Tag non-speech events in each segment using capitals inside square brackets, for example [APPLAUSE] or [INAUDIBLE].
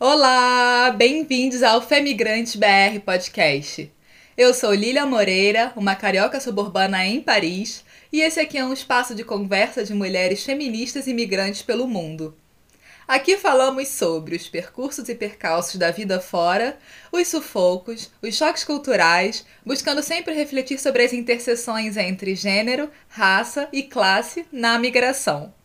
Olá, bem-vindos ao Femigrante BR Podcast. Eu sou Lília Moreira, uma carioca suburbana em Paris, e esse aqui é um espaço de conversa de mulheres feministas e migrantes pelo mundo. Aqui falamos sobre os percursos e percalços da vida fora, os sufocos, os choques culturais, buscando sempre refletir sobre as interseções entre gênero, raça e classe na migração.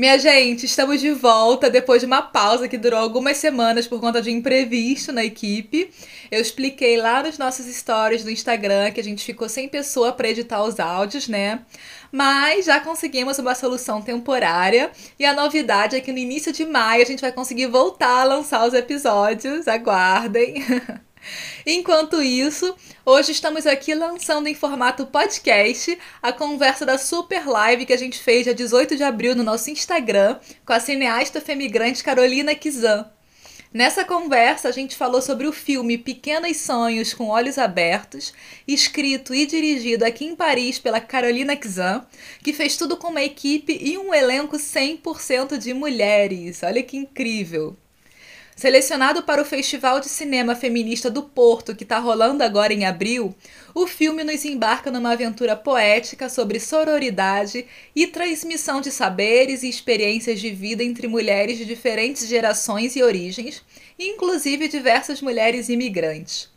Minha gente, estamos de volta depois de uma pausa que durou algumas semanas por conta de imprevisto na equipe. Eu expliquei lá nos nossos stories do Instagram que a gente ficou sem pessoa para editar os áudios, né? Mas já conseguimos uma solução temporária e a novidade é que no início de maio a gente vai conseguir voltar a lançar os episódios. Aguardem. [LAUGHS] Enquanto isso, hoje estamos aqui lançando em formato podcast a conversa da super live que a gente fez dia 18 de abril no nosso Instagram com a cineasta femigrante Carolina Kizan. Nessa conversa, a gente falou sobre o filme Pequenos Sonhos com Olhos Abertos, escrito e dirigido aqui em Paris pela Carolina Kizan, que fez tudo com uma equipe e um elenco 100% de mulheres. Olha que incrível! Selecionado para o Festival de Cinema Feminista do Porto, que está rolando agora em abril, o filme nos embarca numa aventura poética sobre sororidade e transmissão de saberes e experiências de vida entre mulheres de diferentes gerações e origens, inclusive diversas mulheres imigrantes.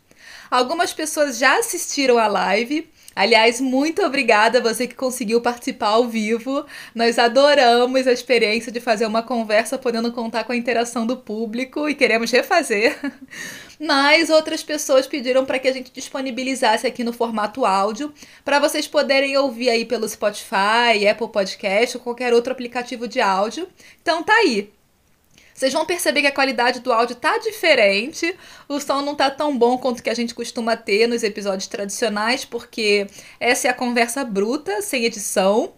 Algumas pessoas já assistiram à live Aliás, muito obrigada a você que conseguiu participar ao vivo. Nós adoramos a experiência de fazer uma conversa podendo contar com a interação do público e queremos refazer. [LAUGHS] Mas outras pessoas pediram para que a gente disponibilizasse aqui no formato áudio, para vocês poderem ouvir aí pelo Spotify, Apple Podcast ou qualquer outro aplicativo de áudio. Então tá aí. Vocês vão perceber que a qualidade do áudio tá diferente, o som não tá tão bom quanto que a gente costuma ter nos episódios tradicionais, porque essa é a conversa bruta, sem edição.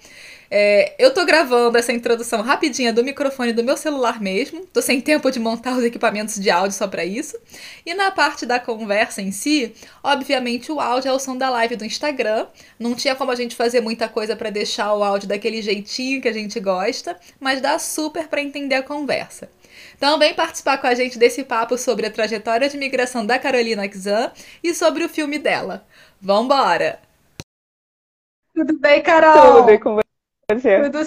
É, eu tô gravando essa introdução rapidinha do microfone do meu celular mesmo. Tô sem tempo de montar os equipamentos de áudio só para isso. E na parte da conversa em si, obviamente o áudio é o som da live do Instagram. Não tinha como a gente fazer muita coisa para deixar o áudio daquele jeitinho que a gente gosta, mas dá super para entender a conversa. Então vem participar com a gente desse papo sobre a trajetória de migração da Carolina Xan e sobre o filme dela. Vambora! Tudo bem, Carol? Tudo bem com você? Tudo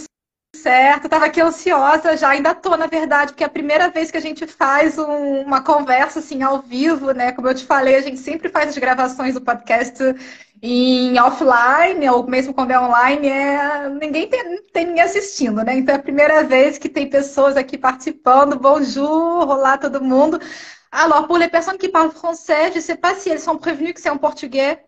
certo. Tava aqui ansiosa já, ainda tô, na verdade, porque é a primeira vez que a gente faz um, uma conversa assim ao vivo, né? Como eu te falei, a gente sempre faz as gravações do podcast em offline, ou mesmo quando é online, é... ninguém tem, tem ninguém assistindo, né? Então é a primeira vez que tem pessoas aqui participando. Bonjour, olá todo mundo. Alors, pour les personnes qui parlent français, je sais pas si elles sont prévenues que c'est en portugais.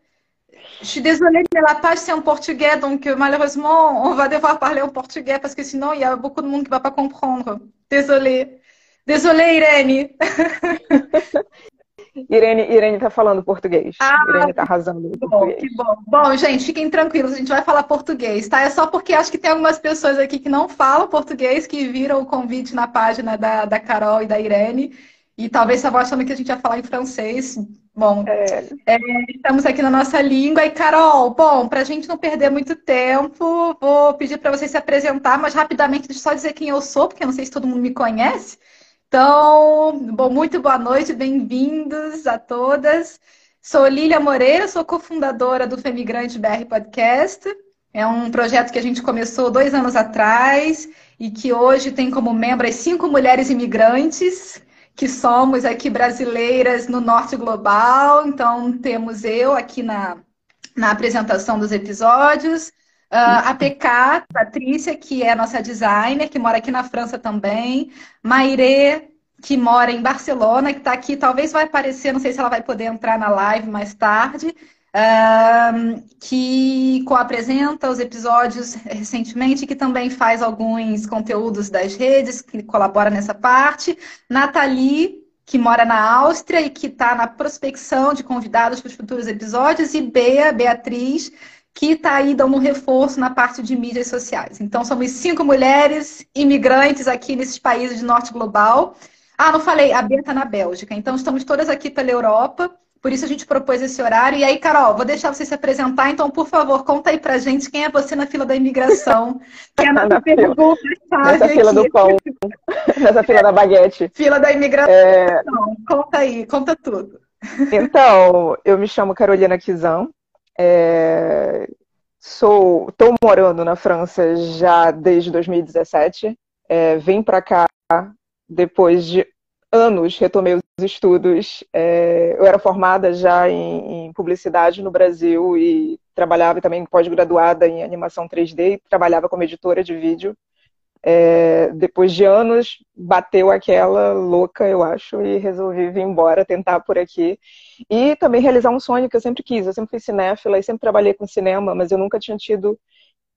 Je suis désolée, mais la page c'est en portugais, donc euh, malheureusement, on va devoir parler en portugais parce que sinon, il y a beaucoup de monde qui ne va pas comprendre. Désolée. Désolée, Irene. [LAUGHS] Irene, Irene tá falando português. Ah, Irene tá arrasando no português. Que bom. Bom, gente, fiquem tranquilos, a gente vai falar português, tá? É só porque acho que tem algumas pessoas aqui que não falam português, que viram o convite na página da, da Carol e da Irene, e talvez estavam achando que a gente ia falar em francês. Bom, é. É, estamos aqui na nossa língua. E, Carol, bom, para a gente não perder muito tempo, vou pedir para você se apresentar, mas rapidamente, deixa eu só dizer quem eu sou, porque eu não sei se todo mundo me conhece. Então, bom, muito boa noite, bem-vindos a todas. Sou Lília Moreira, sou cofundadora do Femigrante BR Podcast. É um projeto que a gente começou dois anos atrás e que hoje tem como membros cinco mulheres imigrantes que somos aqui brasileiras no Norte Global. Então, temos eu aqui na, na apresentação dos episódios, uh, a PK, Patrícia, que é nossa designer, que mora aqui na França também, Maire, que mora em Barcelona, que está aqui, talvez vai aparecer, não sei se ela vai poder entrar na live mais tarde, que co-apresenta os episódios recentemente, que também faz alguns conteúdos das redes, que colabora nessa parte. Nathalie, que mora na Áustria e que está na prospecção de convidados para os futuros episódios, e Bea, Beatriz, que está aí dando um reforço na parte de mídias sociais. Então, somos cinco mulheres imigrantes aqui nesses países de norte global. Ah, não falei, a Bea está na Bélgica. Então, estamos todas aqui pela Europa por isso a gente propôs esse horário. E aí, Carol, vou deixar você se apresentar, então, por favor, conta aí pra gente quem é você na fila da imigração. [LAUGHS] Que é na pergunta Nessa aqui. fila do pão, [LAUGHS] nessa fila da baguete. Fila da imigração. É... Conta aí, conta tudo. Então, eu me chamo Carolina Kizan. É... Sou, estou morando na França já desde 2017. É, vim para cá depois de anos, retomei os estudos. É, eu era formada já em, em, publicidade no Brasil e trabalhava também pós-graduada em animação 3D e trabalhava como editora de vídeo. É, depois de anos, bateu aquela louca, eu acho, e resolvi vir embora, tentar por aqui. E também realizar um sonho que eu sempre quis. Eu sempre fui cinéfila e sempre trabalhei com cinema, mas eu nunca tinha tido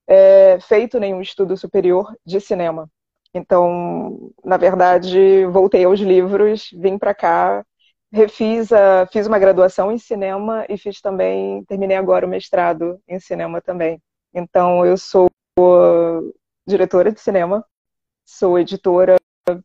é, feito nenhum estudo superior de cinema. Então, na verdade, voltei aos livros, vim para cá, refiz a, fiz uma graduação em cinema e fiz também, terminei agora o mestrado em cinema também. Então, eu sou diretora de cinema, sou editora,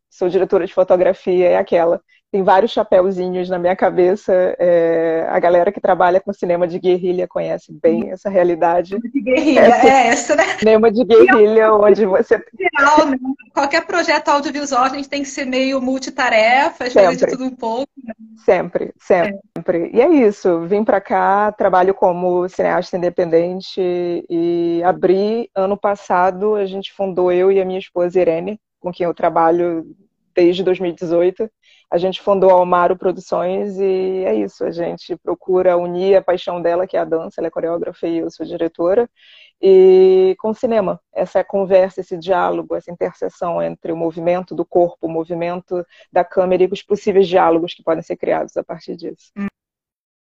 sou diretora de fotografia, é aquela. Tem vários chapéuzinhos na minha cabeça. É, a galera que trabalha com cinema de guerrilha conhece bem essa realidade. De guerrilha, essa, é essa, né? Cinema de guerrilha, onde você. [LAUGHS] Geral, né? Qualquer projeto audiovisual, a gente tem que ser meio multitarefa, fazer de tudo um pouco. Né? Sempre, sempre. É. E é isso. Vim para cá, trabalho como cineasta independente e abri ano passado. A gente fundou eu e a minha esposa Irene, com quem eu trabalho desde 2018 a gente fundou a Almaro Produções e é isso, a gente procura unir a paixão dela, que é a dança, ela é coreógrafa e eu sou diretora, e com o cinema, essa conversa, esse diálogo, essa interseção entre o movimento do corpo, o movimento da câmera e os possíveis diálogos que podem ser criados a partir disso.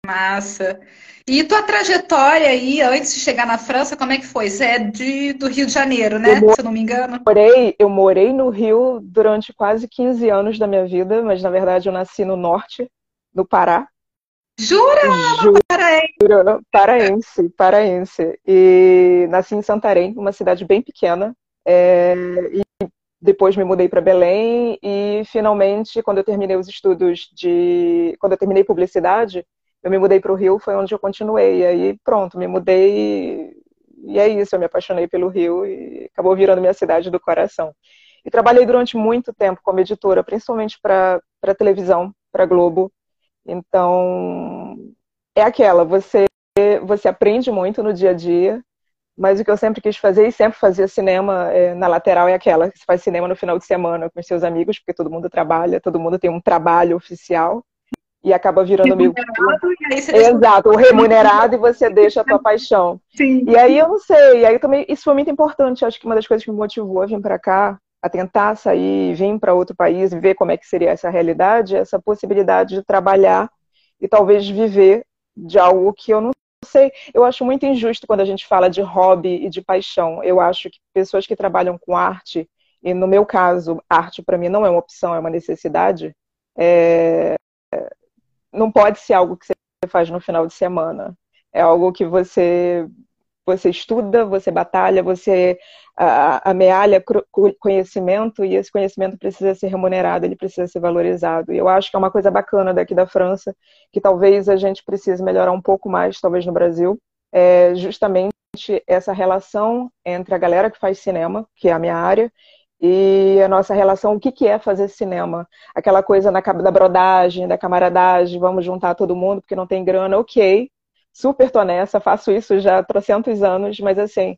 Massa. E tua trajetória aí, antes de chegar na França, como é que foi? Você é de, do Rio de Janeiro, né? Se eu não me engano. Morei, eu morei no Rio durante quase 15 anos da minha vida, mas na verdade eu nasci no norte, no Pará. Jura? Juro, paraense. paraense, paraense. E nasci em Santarém, uma cidade bem pequena. É, e depois me mudei para Belém e finalmente, quando eu terminei os estudos de, quando eu terminei publicidade, eu me mudei para o Rio, foi onde eu continuei. E aí, pronto, me mudei e é isso. Eu me apaixonei pelo Rio e acabou virando minha cidade do coração. E trabalhei durante muito tempo como editora, principalmente para televisão, para Globo. Então, é aquela, você, você aprende muito no dia a dia, mas o que eu sempre quis fazer, e sempre fazia cinema é, na lateral, é aquela, que você faz cinema no final de semana com seus amigos, porque todo mundo trabalha, todo mundo tem um trabalho oficial e acaba virando amigo. Exato, o remunerado e você deixa a tua paixão. Sim. E aí eu não sei, e aí também isso foi muito importante, acho que uma das coisas que me motivou a vir para cá, a tentar sair, vir para outro país e ver como é que seria essa realidade, essa possibilidade de trabalhar e talvez viver de algo que eu não sei. Eu acho muito injusto quando a gente fala de hobby e de paixão. Eu acho que pessoas que trabalham com arte, e no meu caso, arte para mim não é uma opção, é uma necessidade, é, não pode ser algo que você faz no final de semana. É algo que você você estuda, você batalha, você amealha conhecimento e esse conhecimento precisa ser remunerado, ele precisa ser valorizado. E eu acho que é uma coisa bacana daqui da França, que talvez a gente precise melhorar um pouco mais, talvez no Brasil, é justamente essa relação entre a galera que faz cinema, que é a minha área, e a nossa relação, o que, que é fazer cinema? Aquela coisa na, da brodagem, da camaradagem, vamos juntar todo mundo porque não tem grana, ok, super tô nessa, faço isso já há trocentos anos, mas assim,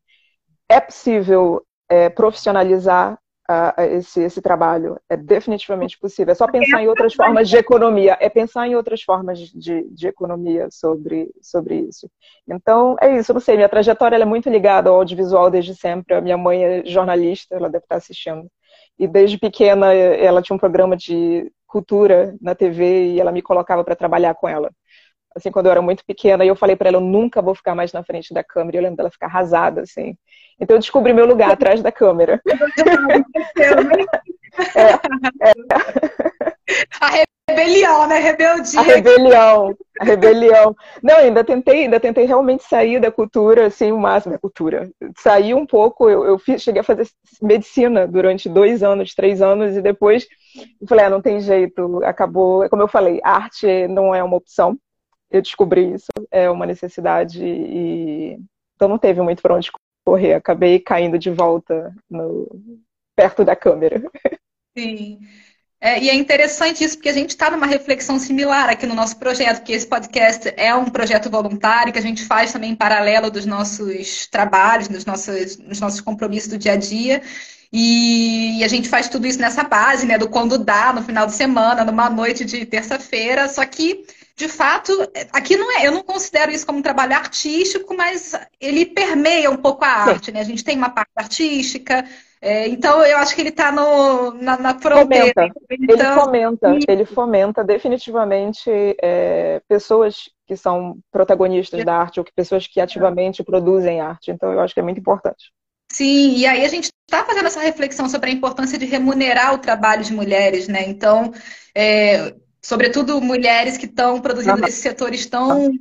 é possível é, profissionalizar uh, esse, esse trabalho. É definitivamente possível. É só pensar em outras formas de economia. É pensar em outras formas de, de economia sobre, sobre isso. Então, é isso. Não sei, minha trajetória é muito ligada ao audiovisual desde sempre. A minha mãe é jornalista, ela deve estar assistindo. E desde pequena ela tinha um programa de cultura na TV e ela me colocava para trabalhar com ela assim, quando eu era muito pequena, e eu falei para ela, eu nunca vou ficar mais na frente da câmera, e eu lembro dela ficar arrasada, assim. Então eu descobri meu lugar atrás da câmera. [LAUGHS] é, é. A rebelião, né? Rebeldia. A rebelião, a rebelião. Não, ainda tentei, ainda tentei realmente sair da cultura, assim, o máximo da cultura. Saí um pouco, eu, eu fiz, cheguei a fazer medicina durante dois anos, três anos, e depois falei, ah, não tem jeito, acabou. Como eu falei, arte não é uma opção eu descobri isso, é uma necessidade e então não teve muito para onde correr, acabei caindo de volta no, perto da câmera. Sim. É, e é interessante isso, porque a gente está numa reflexão similar aqui no nosso projeto, porque esse podcast é um projeto voluntário que a gente faz também em paralelo dos nossos trabalhos, dos nossos, dos nossos compromissos do dia a dia. E, e, a gente faz tudo isso nessa base, né, do quando dá, no final de semana, numa noite de terça-feira. Só que, de fato, aqui não é, eu não considero isso como um trabalho artístico, mas ele permeia um pouco a arte, né? A gente tem uma parte artística, é, então, eu acho que ele está na, na fronteira. Fomenta. Então, ele fomenta, ele fomenta definitivamente é, pessoas que são protagonistas da arte ou que pessoas que ativamente produzem arte. Então, eu acho que é muito importante. Sim, e aí a gente está fazendo essa reflexão sobre a importância de remunerar o trabalho de mulheres, né? Então, é, sobretudo mulheres que estão produzindo nesses setores tão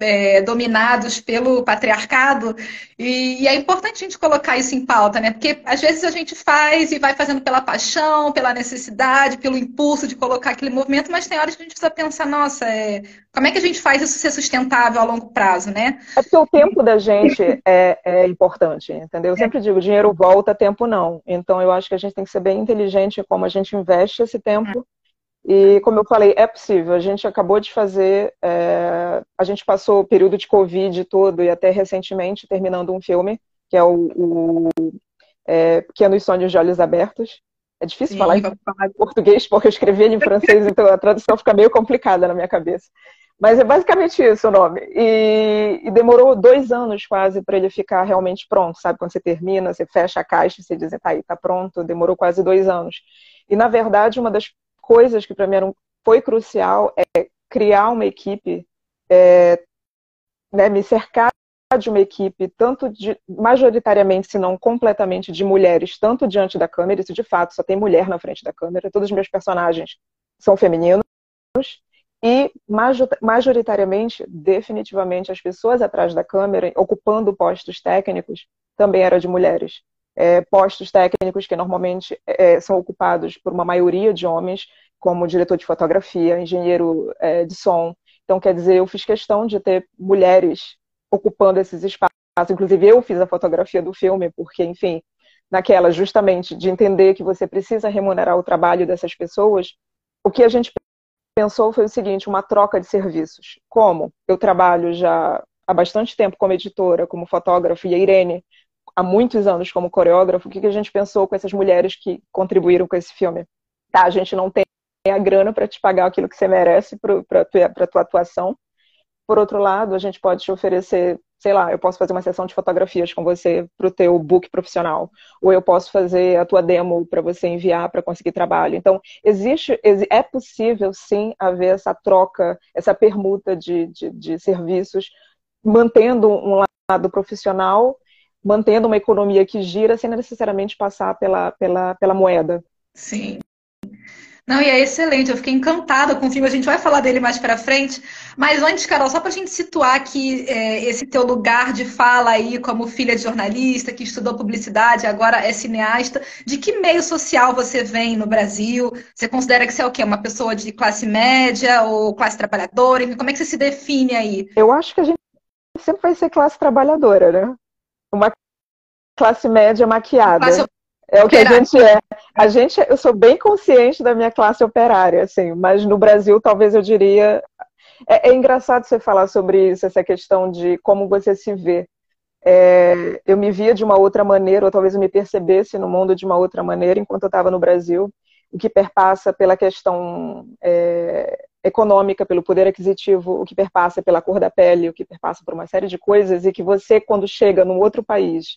é, dominados pelo patriarcado, e, e, é importante a gente colocar isso em pauta, né? Porque às vezes a gente faz e vai fazendo pela paixão, pela necessidade, pelo impulso de colocar aquele movimento, mas tem horas que a gente precisa pensar, nossa, é, como é que a gente faz isso ser sustentável a longo prazo, né? É porque o tempo da gente é, é importante, entendeu? Eu sempre digo, dinheiro volta, tempo não. Então eu acho que a gente tem que ser bem inteligente como a gente investe esse tempo e, como eu falei, é possível. A gente acabou de fazer, é, a gente passou o período de Covid todo e até recentemente terminando um filme, que é o, o é, Pequenos Sonhos de Olhos Abertos. É difícil Sim. falar em, português, porque eu escrevi ele em francês, então a tradução fica meio complicada na minha cabeça. Mas é basicamente isso o nome. E, e demorou dois anos quase para ele ficar realmente pronto, sabe? Quando você termina, você fecha a caixa, você diz, tá aí, tá pronto. Demorou quase dois anos. E, na verdade, uma das coisas que para mim eram, foi crucial é criar uma equipe, é, né, me cercar de uma equipe, tanto de, majoritariamente, se não completamente, de mulheres, tanto diante da câmera, isso de fato só tem mulher na frente da câmera, todos os meus personagens são femininos, e majoritariamente, definitivamente, as pessoas atrás da câmera, ocupando postos técnicos, também eram de mulheres é, postos técnicos que normalmente é, são ocupados por uma maioria de homens, como diretor de fotografia, engenheiro é, de som. Então, quer dizer, eu fiz questão de ter mulheres ocupando esses espaços. Inclusive, eu fiz a fotografia do filme, porque, enfim, naquela justamente de entender que você precisa remunerar o trabalho dessas pessoas, o que a gente pensou foi o seguinte: uma troca de serviços. Como eu trabalho já há bastante tempo como editora, como fotógrafa, e a Irene há muitos anos como coreógrafo, o que, que a gente pensou com essas mulheres que contribuíram com esse filme? Tá, a gente não tem a grana para te pagar aquilo que você merece para a tua atuação. Por outro lado, a gente pode te oferecer, sei lá, eu posso fazer uma sessão de fotografias com você para o teu book profissional, ou eu posso fazer a tua demo para você enviar para conseguir trabalho. Então, existe, é possível sim haver essa troca, essa permuta de, de, de serviços, mantendo um lado profissional mantendo uma economia que gira sem necessariamente passar pela, pela, pela moeda. Sim. Não, e é excelente, eu fiquei encantada com o filme, a gente vai falar dele mais para frente. Mas antes, Carol, só para a gente situar aqui é, esse teu lugar de fala aí como filha de jornalista, que estudou publicidade, agora é cineasta, de que meio social você vem no Brasil? Você considera que você é o quê? Uma pessoa de classe média ou classe trabalhadora? Como é que você se define aí? Eu acho que a gente sempre vai ser classe trabalhadora, né? Uma classe média maquiada. Classe é o que operária. a gente é. A gente, eu sou bem consciente da minha classe operária, assim, mas no Brasil talvez eu diria. É, é engraçado você falar sobre isso, essa questão de como você se vê. É, eu me via de uma outra maneira, ou talvez eu me percebesse no mundo de uma outra maneira enquanto eu estava no Brasil, o que perpassa pela questão é, econômica, pelo poder aquisitivo, o que perpassa pela cor da pele, o que perpassa por uma série de coisas, e que você, quando chega num outro país,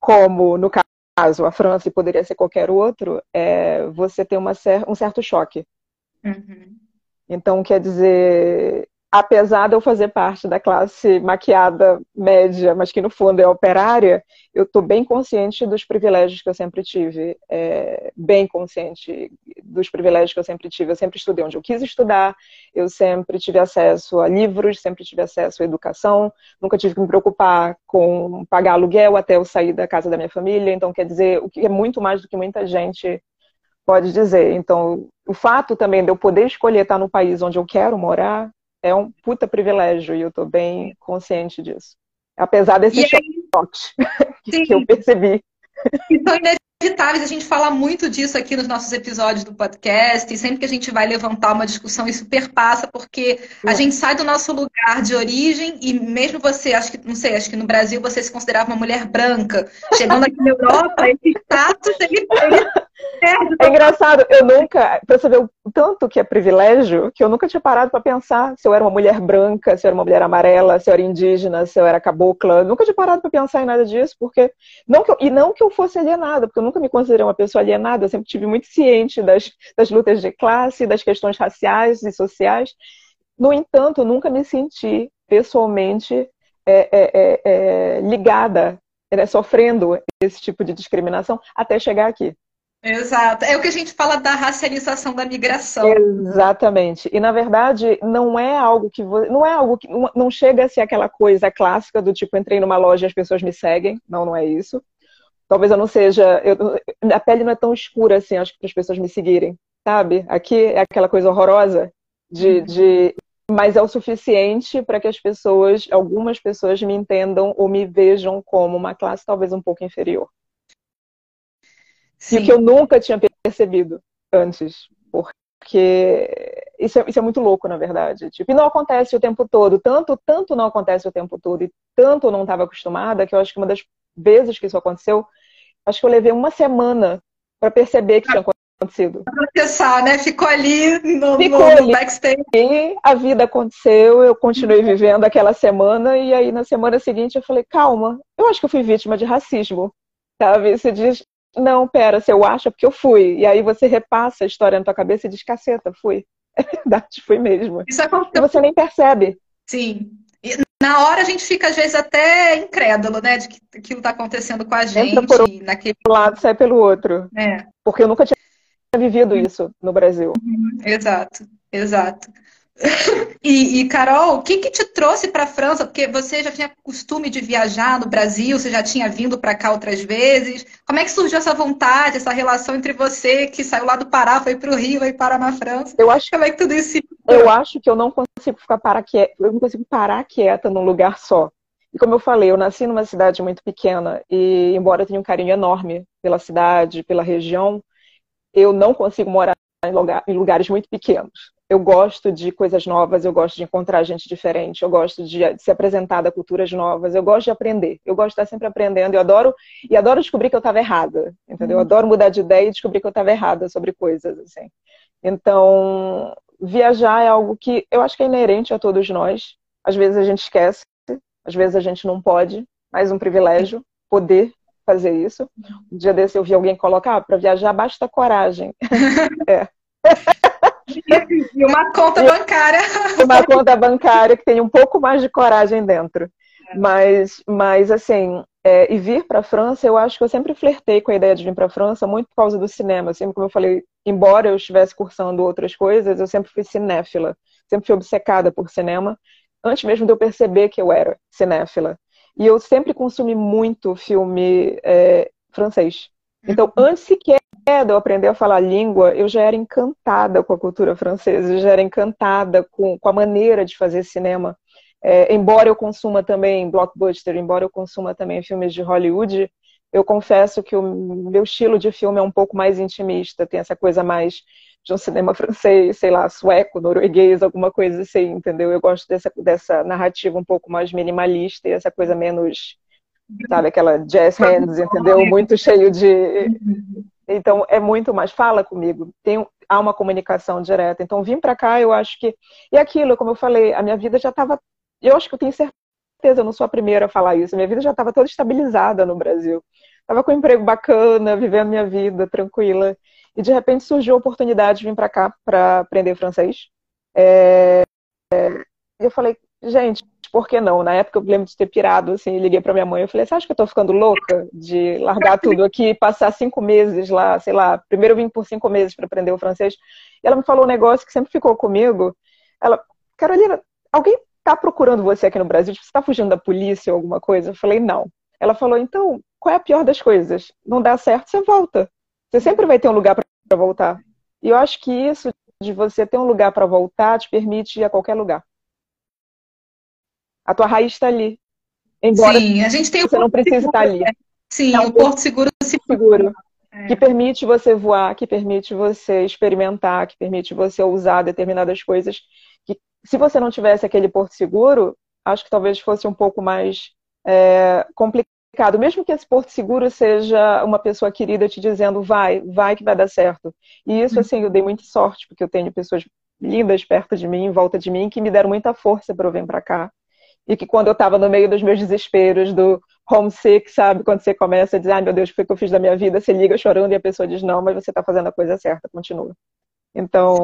como no caso a França e poderia ser qualquer outro, é, você tem uma, um certo choque. Uhum. Então, quer dizer, apesar de eu fazer parte da classe maquiada média, mas que no fundo é operária, eu estou bem consciente dos privilégios que eu sempre tive, é, bem consciente dos privilégios que eu sempre tive. Eu sempre estudei onde eu quis estudar, eu sempre tive acesso a livros, sempre tive acesso à educação, nunca tive que me preocupar com pagar aluguel até eu sair da casa da minha família. Então, quer dizer, o que é muito mais do que muita gente pode dizer. Então, o fato também de eu poder escolher estar no país onde eu quero morar é um puta privilégio e eu tô bem consciente disso. Apesar desse choque [LAUGHS] que eu percebi. Então, inevitáveis, a gente fala muito disso aqui nos nossos episódios do podcast, e sempre que a gente vai levantar uma discussão, isso perpassa, porque a gente sai do nosso lugar de origem, e mesmo você, acho que, não sei, acho que no Brasil você se considerava uma mulher branca, chegando aqui na Europa, esse status, ele, ele é engraçado, eu nunca, pra você ver o tanto que é privilégio, que eu nunca tinha parado para pensar se eu era uma mulher branca, se eu era uma mulher amarela, se eu era indígena, se eu era cabocla. nunca tinha parado para pensar em nada disso, porque. Não que eu, e não que eu fosse alienada, porque eu nunca me considerei uma pessoa alienada, eu sempre tive muito ciente das, das lutas de classe, das questões raciais e sociais. No entanto, eu nunca me senti pessoalmente é, é, é, é ligada, né, sofrendo esse tipo de discriminação até chegar aqui. Exato. É o que a gente fala da racialização da migração. Exatamente. E na verdade, não é algo que não é algo que não chega a ser aquela coisa clássica do tipo entrei numa loja e as pessoas me seguem. Não, não é isso. Talvez eu não seja, eu, a pele não é tão escura assim, acho que para as pessoas me seguirem, sabe? Aqui é aquela coisa horrorosa de, uhum. de mas é o suficiente para que as pessoas, algumas pessoas me entendam ou me vejam como uma classe talvez um pouco inferior. Sim. E que eu nunca tinha percebido antes. Porque isso é, isso é muito louco, na verdade. Tipo, e não acontece o tempo todo. Tanto, tanto não acontece o tempo todo. E tanto eu não estava acostumada que eu acho que uma das vezes que isso aconteceu, acho que eu levei uma semana para perceber que tinha acontecido. Processar, né? Ficou ali no, Ficou no, no backstage. E a vida aconteceu, eu continuei vivendo aquela semana, e aí na semana seguinte eu falei, calma, eu acho que eu fui vítima de racismo. Sabe? Você diz, não, pera, se eu acho é porque eu fui. E aí você repassa a história na tua cabeça e diz, caceta, fui. [LAUGHS] É verdade, fui mesmo. Isso aconteceu. E você nem percebe. Sim. E na hora a gente fica, às vezes, até incrédulo, né? De que aquilo está acontecendo com a gente. Entra por um naquele... lado, sai pelo outro. É. Porque eu nunca tinha vivido isso no Brasil. Uhum. Exato, exato. [LAUGHS] E, e, Carol, o que, que te trouxe para a França? Porque você já tinha costume de viajar no Brasil, você já tinha vindo para cá outras vezes. Como é que surgiu essa vontade, essa relação entre você que saiu lá do Pará, foi para o Rio, vai parar na França? Eu acho, Como é que tudo isso? Eu acho que eu não consigo ficar parar quieta, eu não consigo parar quieta num lugar só. E como eu falei, eu nasci numa cidade muito pequena e embora eu tenha um carinho enorme pela cidade, pela região, eu não consigo morar em, lugar, em lugares muito pequenos eu gosto de coisas novas, eu gosto de encontrar gente diferente, eu gosto de, ser apresentada a culturas novas, eu gosto de aprender, eu gosto de estar sempre aprendendo, eu adoro e adoro descobrir que eu estava errada, entendeu? Eu uhum. adoro mudar de ideia e descobrir que eu estava errada sobre coisas, assim. Então, viajar é algo que eu acho que é inerente a todos nós. Às vezes a gente esquece, às vezes a gente não pode, mas um privilégio poder fazer isso. Um dia desse eu vi alguém colocar, ah, para viajar basta coragem. [LAUGHS] é. E uma conta bancária. Uma conta bancária que tem um pouco mais de coragem dentro. É. Mas, mas assim, é, e vir para a França, eu acho que eu sempre flertei com a ideia de vir para a França muito por causa do cinema. Sempre, como eu falei, embora eu estivesse cursando outras coisas, eu sempre fui cinéfila. Sempre fui obcecada por cinema, antes mesmo de eu perceber que eu era cinéfila. E eu sempre consumi muito filme é, francês. Então, uhum. antes sequer de eu aprender a falar a língua, eu já era encantada com a cultura francesa, eu já era encantada com, com a maneira de fazer cinema. É, embora eu consuma também blockbuster, embora eu consuma também filmes de Hollywood, eu confesso que o meu estilo de filme é um pouco mais intimista, tem essa coisa mais de um cinema francês, sei lá, sueco, norueguês, alguma coisa assim, entendeu? Eu gosto dessa, dessa narrativa um pouco mais minimalista e essa coisa menos, sabe, aquela jazz hands, entendeu? Muito cheio de então, é muito mais, fala comigo, tem, há uma comunicação direta. Então, vim para cá, eu acho que. E aquilo, como eu falei, a minha vida já estava. Eu acho que eu tenho certeza, eu não sou a primeira a falar isso, minha vida já estava toda estabilizada no Brasil. Estava com um emprego bacana, vivendo minha vida tranquila. E de repente surgiu a oportunidade de vir para cá para aprender francês. É... E eu falei, gente, por que não? Na época eu lembro de ter pirado, assim, liguei para minha mãe, eu falei, você acha que eu tô ficando louca de largar tudo aqui e passar cinco meses lá, sei lá, primeiro eu vim por cinco meses para aprender o francês, e ela me falou um negócio que sempre ficou comigo, ela, Carolina, alguém tá procurando você aqui no Brasil, tipo, você tá fugindo da polícia ou alguma coisa? Eu falei, não. Ela falou, então, qual é a pior das coisas? Não dá certo, você volta. Você sempre vai ter um lugar para voltar. E eu acho que isso de você ter um lugar para voltar te permite ir a qualquer lugar. A tua raiz está ali. Embora Sim, a gente tem você não precise estar ali. Sim, o Porto Seguro seguro. É. Que permite você voar, que permite você experimentar, que permite você usar determinadas coisas. Que, se você não tivesse aquele porto seguro, acho que talvez fosse um pouco mais é, complicado. Mesmo que esse porto seguro seja uma pessoa querida te dizendo vai, vai que vai dar certo. E isso, assim, eu dei muita sorte, porque eu tenho pessoas lindas perto de mim, em volta de mim, que me deram muita força para eu vir para cá. E que quando eu estava no meio dos meus desesperos, do homesick, sabe? Quando você começa a dizer, ai meu Deus, o que eu fiz da minha vida? Você liga chorando e a pessoa diz, não, mas você está fazendo a coisa certa, continua. Então,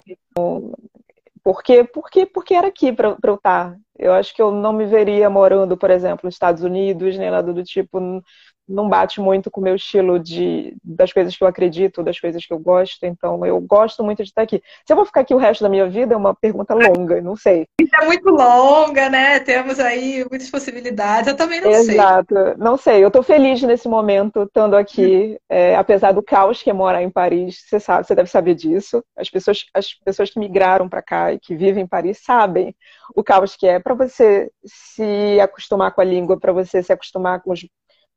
por quê? Porque, porque era aqui para eu estar. Tá. Eu acho que eu não me veria morando, por exemplo, nos Estados Unidos, nem nada do tipo não bate muito com o meu estilo de, das coisas que eu acredito, das coisas que eu gosto. Então, eu gosto muito de estar aqui. Se eu vou ficar aqui o resto da minha vida, é uma pergunta longa, não sei. É muito longa, né? Temos aí muitas possibilidades. Eu também não Exato. sei. Exato. Não sei. Eu estou feliz nesse momento, estando aqui, é, apesar do caos que é morar em Paris. Você sabe, você deve saber disso. As pessoas, as pessoas que migraram para cá e que vivem em Paris sabem o caos que é para você se acostumar com a língua, para você se acostumar com os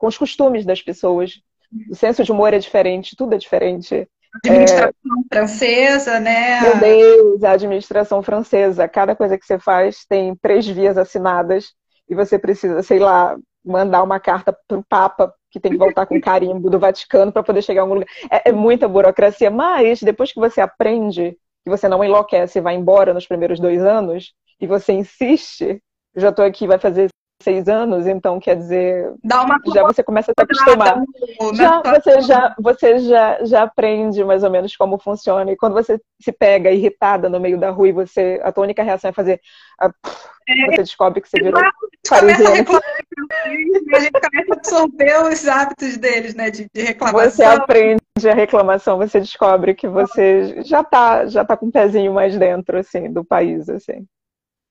com os costumes das pessoas. O senso de humor é diferente, tudo é diferente. Administração é... francesa, né? Meu Deus, a administração francesa. Cada coisa que você faz tem três vias assinadas e você precisa, sei lá, mandar uma carta para o Papa, que tem que voltar com carimbo do Vaticano para poder chegar a algum lugar. É, é, muita burocracia, mas depois que você aprende, que você não enlouquece e vai embora nos primeiros dois anos, e você insiste, já estou aqui, vai fazer seis anos, então quer dizer, Dá uma já você começa a se acostumar. Já, você já, você já, já aprende mais ou menos como funciona. E quando você se pega irritada no meio da rua e você, a tua única reação é fazer, a, é, você descobre que você virou parisiense. A gente começa a absorver os hábitos deles, né, de, de reclamação. Você aprende a reclamação, você descobre que você já tá, já tá com um pezinho mais dentro, assim, do país, assim.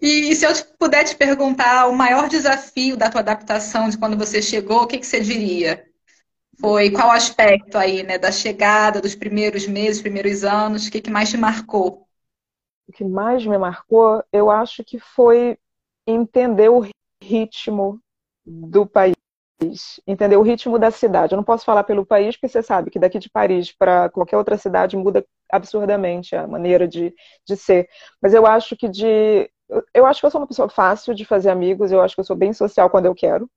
E se eu puder te perguntar o maior desafio da tua adaptação de quando você chegou, o que, que você diria? Foi qual aspecto aí, né, da chegada, dos primeiros meses, primeiros anos, o que, que mais te marcou? O que mais me marcou, eu acho que foi entender o ritmo do país, entender o ritmo da cidade. Eu não posso falar pelo país, porque você sabe que daqui de Paris para qualquer outra cidade muda absurdamente a maneira de, de ser. Mas eu acho que de eu acho que eu sou uma pessoa fácil de fazer amigos, eu acho que eu sou bem social quando eu quero.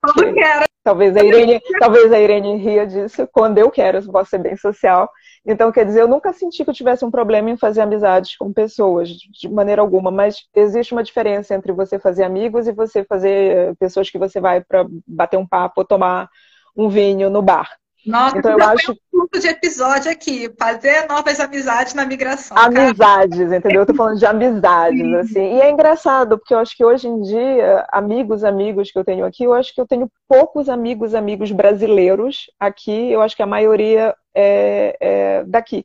Quando quero. Talvez a Irene, talvez a Irene ria disso. Quando eu quero, eu posso ser bem social. Então, quer dizer, eu nunca senti que eu tivesse um problema em fazer amizades com pessoas, de maneira alguma, mas existe uma diferença entre você fazer amigos e você fazer pessoas que você vai para bater um papo ou tomar um vinho no bar. Nossa, então, eu acho um ponto de episódio aqui, fazer novas amizades na migração. Amizades, cara. entendeu? Eu tô falando de amizades, assim. E é engraçado, porque eu acho que hoje em dia, amigos, amigos que eu tenho aqui, eu acho que eu tenho poucos amigos, amigos brasileiros aqui. Eu acho que a maioria é, é daqui.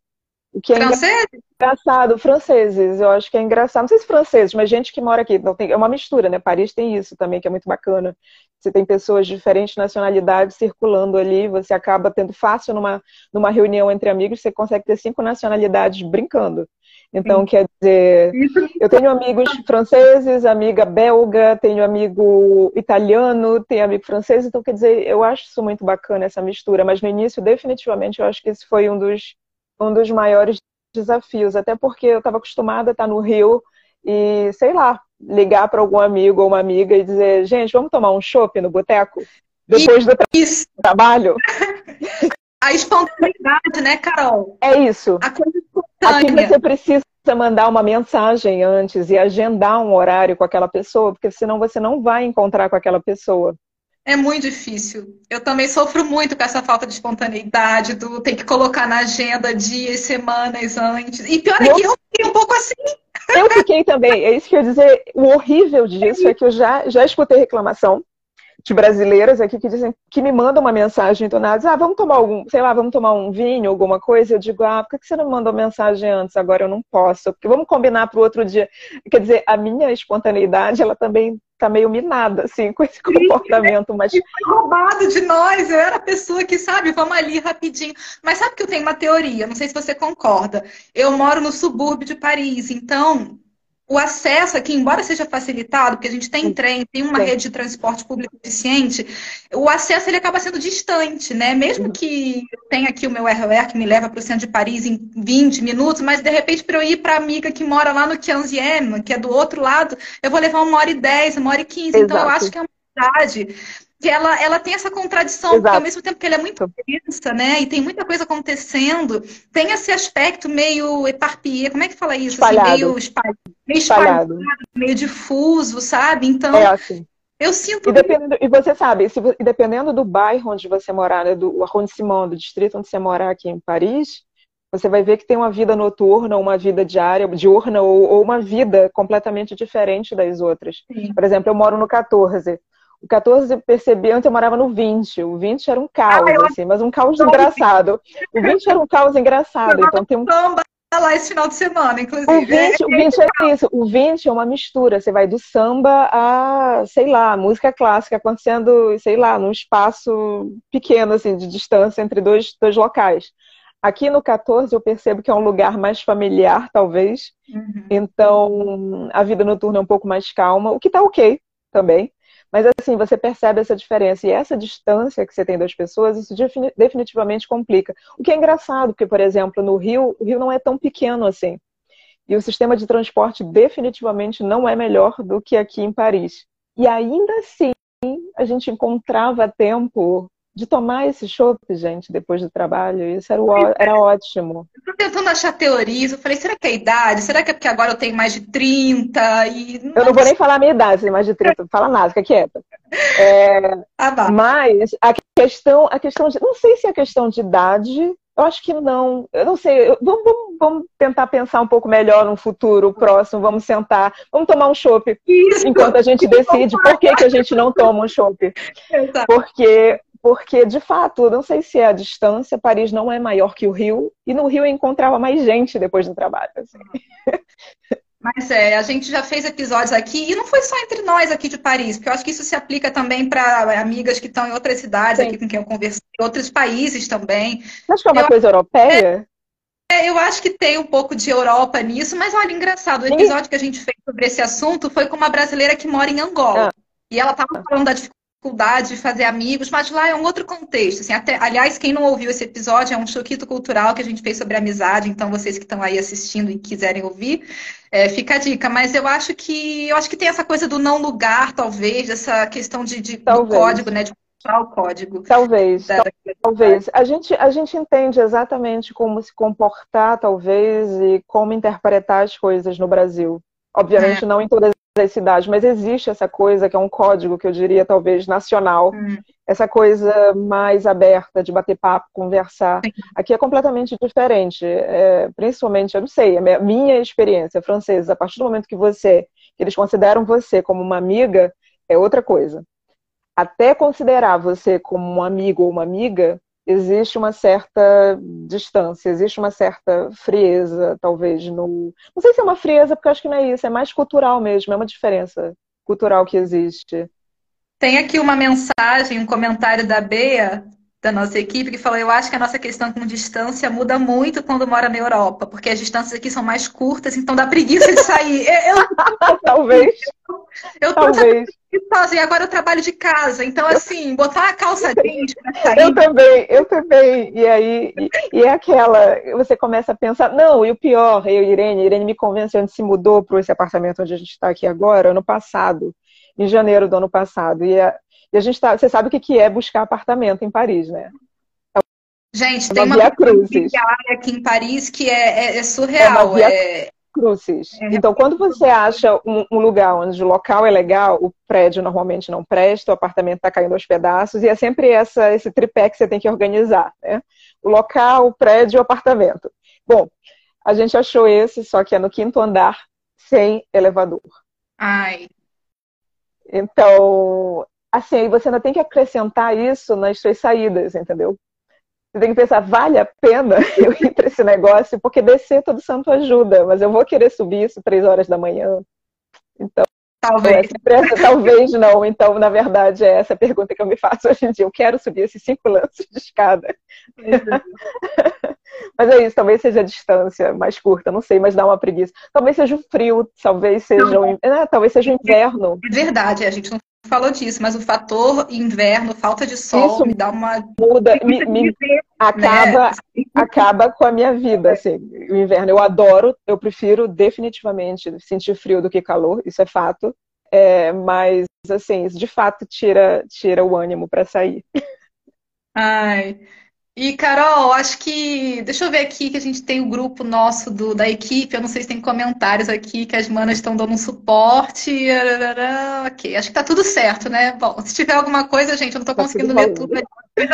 O que é franceses? engraçado, franceses, eu acho que é engraçado. Não sei se franceses, mas gente que mora aqui. Não tem, é uma mistura, né? Paris tem isso também, que é muito bacana. Você tem pessoas de diferentes nacionalidades circulando ali, você acaba tendo fácil numa, numa reunião entre amigos, você consegue ter cinco nacionalidades brincando. Então, Sim. quer dizer, eu tenho amigos franceses, amiga belga, tenho amigo italiano, tenho amigo francês, então, quer dizer, eu acho isso muito bacana, essa mistura, mas no início, definitivamente, eu acho que esse foi um dos um dos maiores desafios, até porque eu estava acostumada a estar no Rio e, sei lá, ligar para algum amigo ou uma amiga e dizer, gente, vamos tomar um chopp no boteco? Depois do isso. trabalho? [LAUGHS] A espontaneidade, né, Carol? É isso. A coisa espontânea. Aqui você precisa mandar uma mensagem antes e agendar um horário com aquela pessoa, porque senão você não vai encontrar com aquela pessoa. É muito difícil. Eu também sofro muito com essa falta de espontaneidade, do ter que colocar na agenda dias, semanas antes. E pior é que eu fiquei um pouco assim. [LAUGHS] Eu fiquei também. É isso que eu ia dizer. O horrível disso é que eu já, já escutei reclamação de brasileiras aqui que dizem que me mandam uma mensagem entonada, ah, vamos tomar algum, sei lá, vamos tomar um vinho, alguma coisa. Eu digo, ah, por que você não mandou mensagem antes? Agora eu não posso, porque vamos combinar para o outro dia. Quer dizer, a minha espontaneidade, ela também tá meio minada, assim, com esse comportamento, mas... Roubado de nós, eu era a pessoa que, sabe, vamos ali rapidinho. Mas sabe que eu tenho uma teoria, não sei se você concorda. Eu moro no subúrbio de Paris, então o acesso aqui, embora seja facilitado, porque a gente tem trem, tem uma Sim. rede de transporte público eficiente, o acesso ele acaba sendo distante, né? Mesmo que eu tenha aqui o meu RER que me leva para o centro de Paris em 20 minutos, mas de repente para eu ir para a amiga que mora lá no 15 que é do outro lado, eu vou levar uma hora e dez, uma hora e quinze. Então eu acho que é uma cidade que ela, ela tem essa contradição, Exato. porque ao mesmo tempo que ela é muito densa, né? E tem muita coisa acontecendo, tem esse aspecto meio eparpia, como é que fala isso? Assim, meio espalhado, meio, espalhado. meio difuso, sabe? Então, é assim. eu sinto. E, dependendo, e você sabe, se, dependendo do bairro onde você morar, né, do arrondissement, do distrito onde você morar aqui em Paris, você vai ver que tem uma vida noturna, uma vida diária, diurna, ou, ou uma vida completamente diferente das outras. Sim. Por exemplo, eu moro no 14. O 14 eu percebi, antes eu morava no 20. O 20 era um caos, ah, assim, mas um caos engraçado. O 20 era um caos engraçado. Então tem um. lá esse final de semana, inclusive. O 20, o 20 é isso. O 20 é uma mistura. Você vai do samba a, sei lá, música clássica acontecendo, sei lá, num espaço pequeno, assim, de distância entre dois, dois locais. Aqui no 14 eu percebo que é um lugar mais familiar, talvez. Uhum. Então, a vida noturna é um pouco mais calma, o que tá ok também. Mas assim, você percebe essa diferença. E essa distância que você tem das pessoas, isso definitivamente complica. O que é engraçado, porque, por exemplo, no Rio, o Rio não é tão pequeno assim. E o sistema de transporte definitivamente não é melhor do que aqui em Paris. E ainda assim, a gente encontrava tempo de tomar esse chopp, gente, depois do trabalho. Isso era, o, era ótimo. Eu tô tentando achar teorias. Eu falei, será que é a idade? Será que é porque agora eu tenho mais de 30? E... Eu não vou nem falar a minha idade, mais de 30. Não fala nada, fica quieta. É, ah. Mas a questão, a questão de. Não sei se é questão de idade. Eu acho que não. Eu não sei. Eu, vamos, vamos, vamos, tentar pensar um pouco melhor no futuro próximo. Vamos sentar. Vamos tomar um chopp. Enquanto a gente decide por que, que a gente não toma um chopp. [LAUGHS] Porque porque, de fato, não sei se é a distância, Paris não é maior que o Rio, e no Rio eu encontrava mais gente depois do trabalho. Assim. [LAUGHS] Mas é, a gente já fez episódios aqui, e não foi só entre nós aqui de Paris, porque eu acho que isso se aplica também para amigas que estão em outras cidades Sim. aqui com quem eu conversei, outros países também. Acho que é uma eu coisa europeia? É, eu acho que tem um pouco de Europa nisso, mas olha, engraçado, o episódio Sim. que a gente fez sobre esse assunto foi com uma brasileira que mora em Angola. Ah. E ela estava falando da dificuldade dificuldade de fazer amigos, mas lá é um outro contexto. Assim, até, aliás, quem não ouviu esse episódio é um choquito cultural que a gente fez sobre amizade, então vocês que estão aí assistindo e quiserem ouvir, é, fica a dica. Mas eu acho que eu acho que tem essa coisa do não lugar, talvez, essa questão de, de do código, né? De o código. Talvez, da... talvez. A gente, a gente entende exatamente como se comportar, talvez, e como interpretar as coisas no Brasil. Obviamente, é. não em todas das cidades, mas existe essa coisa que é um código que eu diria talvez nacional, hum. essa coisa mais aberta de bater papo, conversar. Sim. Aqui é completamente diferente, é, principalmente, eu não sei, a minha experiência francesa, a partir do momento que você, que eles consideram você como uma amiga, é outra coisa. Até considerar você como um amigo ou uma amiga, existe uma certa distância, existe uma certa frieza, talvez, no. Não sei se é uma frieza, porque acho que não é isso, é mais cultural mesmo, é uma diferença cultural que existe. Tem aqui uma mensagem, um comentário da Bea, da nossa equipe, que falou: Eu acho que a nossa questão com distância muda muito quando mora na Europa, porque as distâncias aqui são mais curtas, então dá preguiça de sair. [LAUGHS] Eu... [LAUGHS] Talvez. Eu tô Talvez. E agora eu trabalho de casa, então assim, botar a calça jeans pra [LAUGHS] sair. Eu também, eu também. E aí, e, e, é aquela, você começa a pensar, não, e o pior, eu e Irene, Irene me convenceu, a gente se mudou para esse apartamento onde a gente está aqui agora, ano passado, em janeiro do ano passado. E a, e a gente tá, você sabe o que, que é buscar apartamento em Paris, né? Gente, é tem uma, uma aqui em Paris que é, é, é surreal. É, Crucis. É. Então, quando você acha um, um, lugar onde o local é legal, o prédio normalmente não presta, o apartamento está caindo aos pedaços, e é sempre essa, esse tripé que você tem que organizar, né? O local, o prédio e o apartamento. Bom, a gente achou esse, só que é no quinto andar, sem elevador. Ai. Então, assim, você ainda tem que acrescentar isso nas suas saídas, entendeu? Você tem que pensar, vale a pena [LAUGHS] eu ir para esse negócio? Porque descer todo santo ajuda, mas eu vou querer subir isso três horas da manhã. Então, talvez. Essa, talvez não. Então, na verdade, é essa pergunta que eu me faço hoje em dia. Eu quero subir esses cinco lances de escada. [LAUGHS] Mas é isso, talvez seja a distância mais curta, não sei, mas dá uma preguiça. Talvez seja o frio, talvez seja o, é, talvez seja o inverno. É verdade, a gente não falou disso, mas o fator inverno, falta de sol, Isso me dá uma. Muda, me, me né? acaba, [LAUGHS] acaba com a minha vida. Assim, o inverno eu adoro, eu prefiro definitivamente sentir frio do que calor, isso é fato. É, mas, assim, isso de fato tira, tira o ânimo para sair. Ai. E, Carol, acho que. Deixa eu ver aqui que a gente tem o grupo nosso do, da equipe. Eu não sei se tem comentários aqui que as manas estão dando um suporte. Ok, acho que tá tudo certo, né? Bom, se tiver alguma coisa, gente, eu não tô tá conseguindo ler tudo. Eu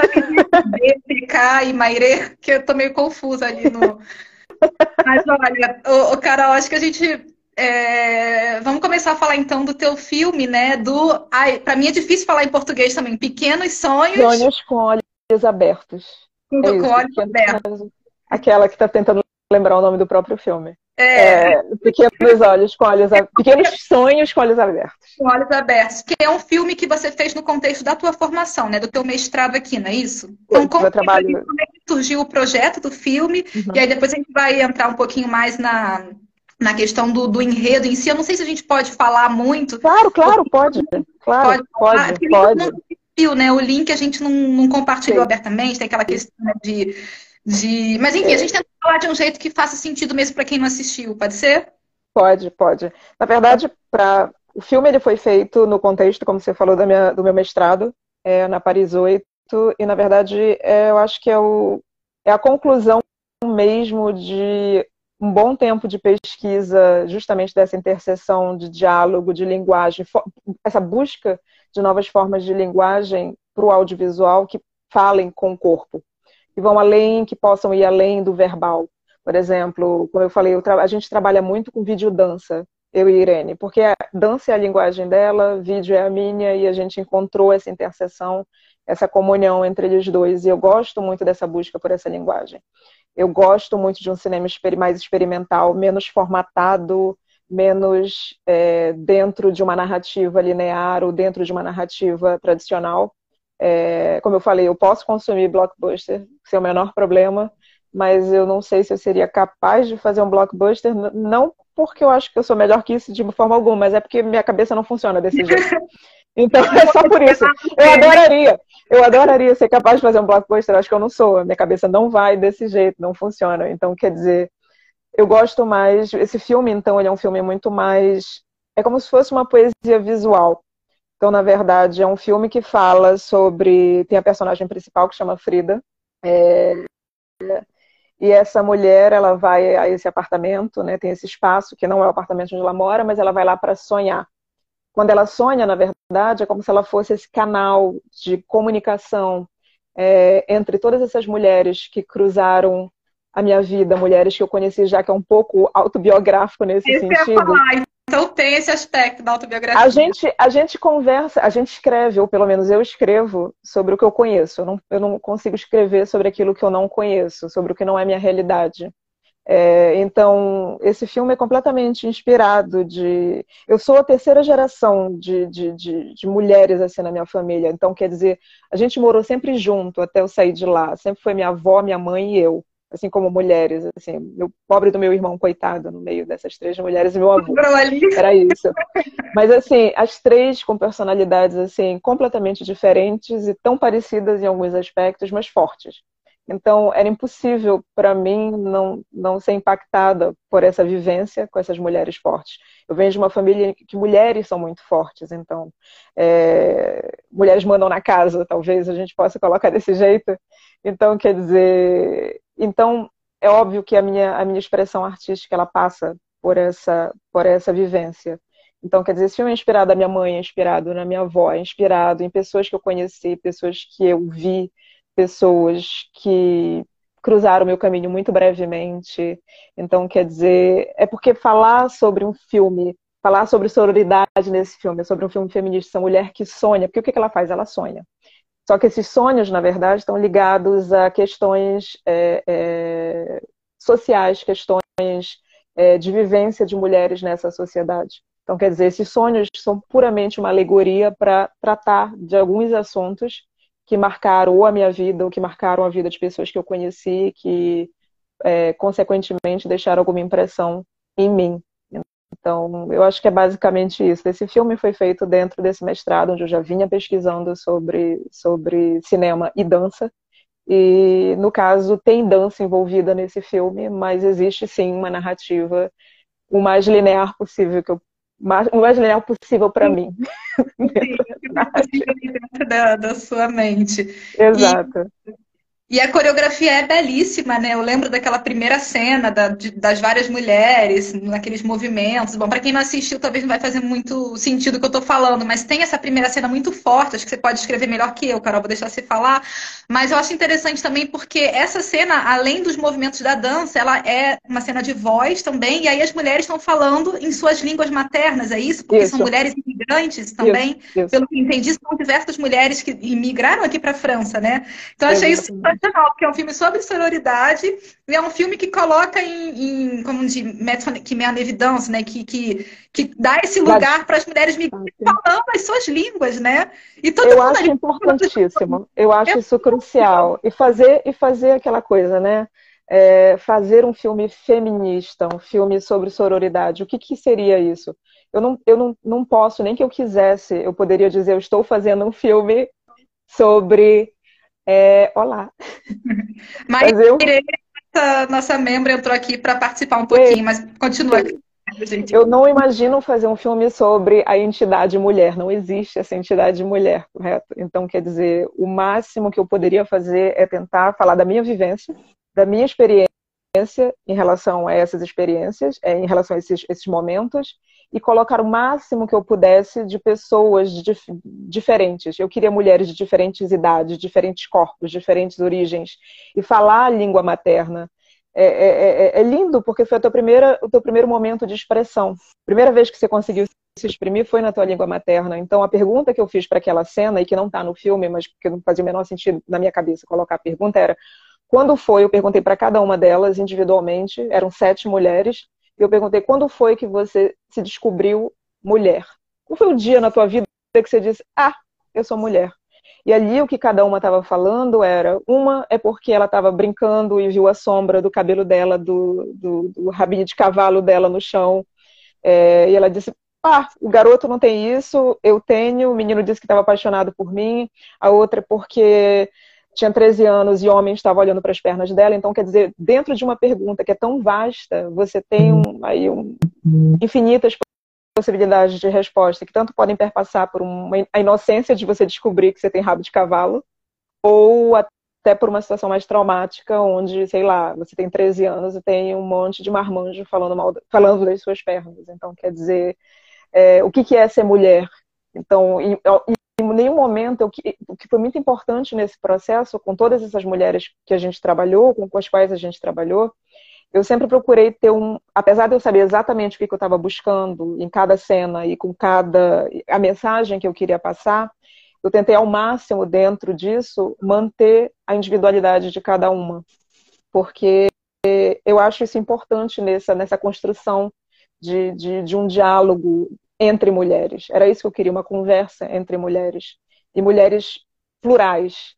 já e Maire, que eu tô meio confusa ali no. Mas olha, o, Carol, acho que a gente. É... Vamos começar a falar então do teu filme, né? Do. Ai, pra mim é difícil falar em português também. Pequenos Sonhos. Sonhos com olhos abertos. Com, é com olhos abertos. Aquela que está tentando lembrar o nome do próprio filme. É. é. pequenos olhos com olhos pequenos sonhos com olhos abertos. Com olhos abertos, que é um filme que você fez no contexto da tua formação, né, do teu mestrado aqui, não é isso? Então, como, trabalho... como é que surgiu o projeto do filme? Uhum. E aí depois a gente vai entrar um pouquinho mais na na questão do, do enredo em si. Eu não sei se a gente pode falar muito. Claro, claro, pode. Claro, pode, pode. pode né? O link a gente não, não compartilhou Sim. abertamente, tem aquela questão né, de, de. Mas enfim, a gente tenta falar de um jeito que faça sentido mesmo para quem não assistiu, pode ser? Pode, pode. Na verdade, para o filme ele foi feito no contexto, como você falou, da minha, do meu mestrado é, na Paris 8, e na verdade é, eu acho que é, o, é a conclusão mesmo de um bom tempo de pesquisa justamente dessa interseção de diálogo, de linguagem, essa busca de novas formas de linguagem para o audiovisual que falem com o corpo, que vão além, que possam ir além do verbal. Por exemplo, como eu falei, a gente trabalha muito com videodança, eu e Irene, porque a dança é a linguagem dela, vídeo é a minha, e a gente encontrou essa interseção, essa comunhão entre eles dois, e eu gosto muito dessa busca por essa linguagem. Eu gosto muito de um cinema mais experimental, menos formatado, menos é, dentro de uma narrativa linear ou dentro de uma narrativa tradicional. É, como eu falei, eu posso consumir blockbuster sem o menor problema, mas eu não sei se eu seria capaz de fazer um blockbuster, não porque eu acho que eu sou melhor que isso de forma alguma, mas é porque minha cabeça não funciona desse jeito. [LAUGHS] Então é só por isso. Eu adoraria, eu adoraria ser capaz de fazer um blockbuster, acho que eu não sou, minha cabeça não vai desse jeito, não funciona. Então, quer dizer, eu gosto mais. Esse filme, então, ele é um filme muito mais. É como se fosse uma poesia visual. Então, na verdade, é um filme que fala sobre. Tem a personagem principal que chama Frida. É... E essa mulher, ela vai a esse apartamento, né? Tem esse espaço que não é o apartamento onde ela mora, mas ela vai lá para sonhar. Quando ela sonha, na verdade, é como se ela fosse esse canal de comunicação é, entre todas essas mulheres que cruzaram a minha vida, mulheres que eu conheci já, que é um pouco autobiográfico nesse esse sentido. Falar. Então tem esse aspecto da autobiografia. A gente, a gente conversa, a gente escreve, ou pelo menos eu escrevo, sobre o que eu conheço. Eu não, eu não consigo escrever sobre aquilo que eu não conheço, sobre o que não é minha realidade. É, então, esse filme é completamente inspirado de. Eu sou a terceira geração de, de, de, de, mulheres assim na minha família. Então, quer dizer, a gente morou sempre junto até eu sair de lá. Sempre foi minha avó, minha mãe e eu assim como mulheres, assim, meu pobre do meu irmão coitado no meio dessas três mulheres e meu avô. Era isso. Mas assim, as três com personalidades assim completamente diferentes e tão parecidas em alguns aspectos, mas fortes. Então, era impossível para mim não, não ser impactada por essa vivência com essas mulheres fortes. Eu venho de uma família que mulheres são muito fortes, então, é, mulheres mandam na casa, talvez a gente possa colocar desse jeito. Então, quer dizer, então, é óbvio que a minha, a minha expressão artística ela passa por essa, por essa vivência. Então, quer dizer, esse filme é inspirado na minha mãe, é inspirado na minha avó, é inspirado em pessoas que eu conheci, pessoas que eu vi, pessoas que cruzaram o meu caminho muito brevemente. Então, quer dizer, é porque falar sobre um filme, falar sobre sororidade nesse filme, sobre um filme feminista, essa mulher que sonha, porque o que ela faz? Ela sonha. Só que esses sonhos, na verdade, estão ligados a questões é, é, sociais, questões é, de vivência de mulheres nessa sociedade. Então, quer dizer, esses sonhos são puramente uma alegoria para tratar de alguns assuntos que marcaram a minha vida, ou que marcaram a vida de pessoas que eu conheci, que é, consequentemente, deixaram alguma impressão em mim. Então, eu acho que é basicamente isso. Esse filme foi feito dentro desse mestrado, onde eu já vinha pesquisando sobre, sobre cinema e dança. E, no caso, tem dança envolvida nesse filme, mas existe sim uma narrativa o mais linear possível que eu o mais linear possível para mim. Sim, da, da sua mente. Exato. E e a coreografia é belíssima, né? Eu lembro daquela primeira cena da, de, das várias mulheres, naqueles movimentos. Bom, para quem não assistiu, talvez não vai fazer muito sentido o que eu tô falando, mas tem essa primeira cena muito forte. Acho que você pode escrever melhor que eu, Carol, vou deixar você falar. Mas eu acho interessante também porque essa cena, além dos movimentos da dança, ela é uma cena de voz também. E aí as mulheres estão falando em suas línguas maternas, é isso? Porque isso. são mulheres imigrantes também. Isso, isso. Pelo que entendi, são diversas mulheres que imigraram aqui para a França, né? Então, achei isso sensacional, porque é um filme sobre sororidade e é um filme que coloca em, em como de que me evidência, né? Que, que, que dá esse lugar para as mulheres me falando as suas línguas, né? E todo Eu acho importantíssimo. Eu acho isso crucial. E fazer, e fazer aquela coisa, né? É, fazer um filme feminista, um filme sobre sororidade. O que, que seria isso? Eu, não, eu não, não posso, nem que eu quisesse, eu poderia dizer, eu estou fazendo um filme sobre é, olá. [LAUGHS] Mas, eu... nossa, nossa membro entrou aqui para participar um pouquinho, mas continua. Eu não imagino fazer um filme sobre a entidade mulher. Não existe essa entidade mulher, correto? Então, quer dizer, o máximo que eu poderia fazer é tentar falar da minha vivência, da minha experiência em relação a essas experiências, é, em relação a esses, esses momentos, e colocar o máximo que eu pudesse de pessoas dif diferentes. Eu queria mulheres de diferentes idades, diferentes corpos, diferentes origens, e falar a língua materna. É, é, é, é lindo porque foi teu primeira, o teu primeiro momento de expressão. Primeira vez que você conseguiu se exprimir foi na tua língua materna. Então, a pergunta que eu fiz para aquela cena, e que não está no filme, mas que não fazia o menor sentido na minha cabeça colocar a pergunta, era quando foi, eu perguntei para cada uma delas individualmente, eram sete mulheres, e eu perguntei quando foi que você se descobriu mulher? Qual foi o dia na tua vida que você disse, ah, eu sou mulher? E ali o que cada uma estava falando era, uma é porque ela estava brincando e viu a sombra do cabelo dela, do, do, do rabinho de cavalo dela no chão, é, e ela disse, ah, o garoto não tem isso, eu tenho, o menino disse que estava apaixonado por mim, a outra é porque tinha 13 anos e homem estava olhando para as pernas dela. Então, quer dizer, dentro de uma pergunta que é tão vasta, você tem um, aí um, infinitas possibilidades de resposta que tanto podem perpassar por uma, a inocência de você descobrir que você tem rabo de cavalo, ou até por uma situação mais traumática, onde, sei lá, você tem 13 anos e tem um monte de marmanjo falando, mal, falando das suas pernas. Então, quer dizer, é, o que, que é ser mulher? Então, e, em nenhum momento, o que, o que foi muito importante nesse processo, com todas essas mulheres que a gente trabalhou, com as quais a gente trabalhou, eu sempre procurei ter um, apesar de eu saber exatamente o que eu estava buscando em cada cena e com cada a mensagem que eu queria passar, eu tentei ao máximo dentro disso manter a individualidade de cada uma, porque eu acho isso importante nessa nessa construção de, de, de um diálogo entre mulheres. Era isso que eu queria, uma conversa entre mulheres. E mulheres plurais.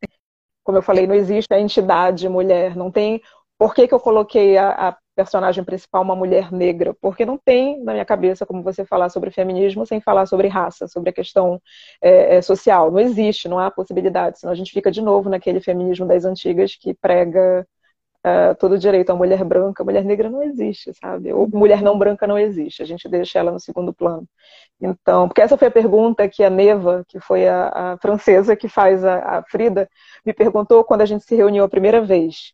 Como eu falei, não existe a entidade mulher. Não tem. Por que, que eu coloquei a, a personagem principal uma mulher negra? Porque não tem na minha cabeça como você falar sobre feminismo sem falar sobre raça, sobre a questão é, é, social. Não existe, não há possibilidade. Senão a gente fica de novo naquele feminismo das antigas que prega uh, todo direito a mulher branca, mulher negra não existe, sabe? Ou mulher não branca não existe, a gente deixa ela no segundo plano. Então, porque essa foi a pergunta que a Neva, que foi a, a francesa que faz a, a, Frida, me perguntou quando a gente se reuniu a primeira vez.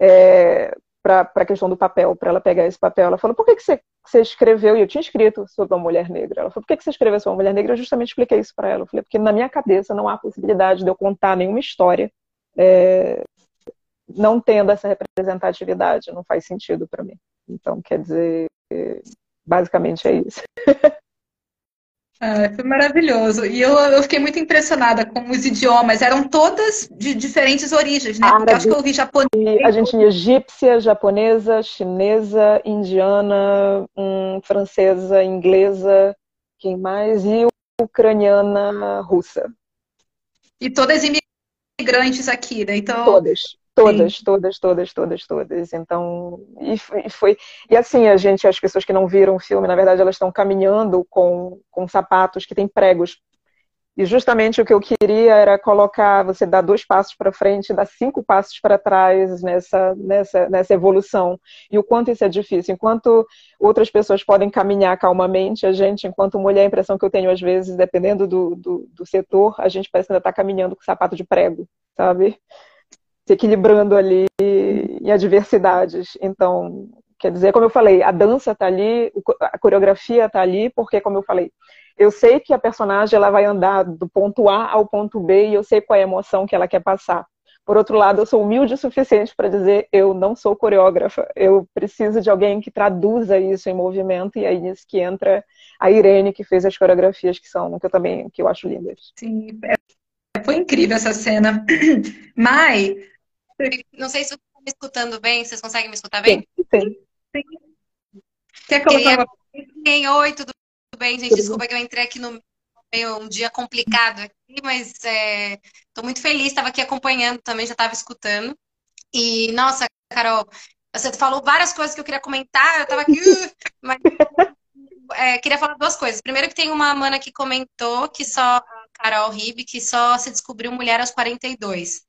É, para a questão do papel, para ela pegar esse papel. Ela falou, por que, que você, você escreveu? E eu tinha escrito sobre uma mulher negra. Ela falou, por que, que você escreveu sobre uma mulher negra? Eu justamente expliquei isso para ela. Eu falei, porque na minha cabeça não há possibilidade de eu contar nenhuma história é, não tendo essa representatividade, não faz sentido para mim. Então, quer dizer, basicamente é isso. [LAUGHS] Ah, foi maravilhoso. E eu, eu fiquei muito impressionada com os idiomas. Eram todas de diferentes origens, né? Porque acho que eu ouvi japonês. A gente tinha egípcia, japonesa, chinesa, indiana, hum, francesa, inglesa, quem mais? E ucraniana, russa. E todas imigrantes aqui, né? Então, todas Todas, Sim. todas, todas, todas, todas. Então, e, foi. E assim, a gente, as pessoas que não viram o filme, na verdade, elas estão caminhando com, com sapatos que têm pregos. E justamente o que eu queria era colocar, você dar dois passos para frente, dar cinco passos para trás nessa, nessa, nessa evolução. E o quanto isso é difícil. Enquanto outras pessoas podem caminhar calmamente, a gente, enquanto mulher, a impressão que eu tenho às vezes, dependendo do, do, do setor, a gente parece ainda estar tá caminhando com sapato de prego, sabe? Se equilibrando ali em adversidades. Então, quer dizer, como eu falei, a dança está ali, a coreografia está ali, porque, como eu falei, eu sei que a personagem ela vai andar do ponto A ao ponto B e eu sei qual é a emoção que ela quer passar. Por outro lado, eu sou humilde o suficiente para dizer eu não sou coreógrafa, eu preciso de alguém que traduza isso em movimento e aí nisso que entra a Irene que fez as coreografias que são que eu também que eu acho lindas. Sim, é, foi incrível essa cena. [CLEARS THROAT] Mai, não sei se vocês estão me escutando bem, vocês conseguem me escutar bem? Sim. sim. Quer colocar uma... Oi, tudo bem, gente? Desculpa que eu entrei aqui no meio um dia complicado aqui, mas estou é... muito feliz, estava aqui acompanhando também, já estava escutando. E, nossa, Carol, você falou várias coisas que eu queria comentar, eu estava aqui, uh, mas é, queria falar duas coisas. Primeiro que tem uma mana que comentou que só a Carol Ribe, que só se descobriu mulher aos 42.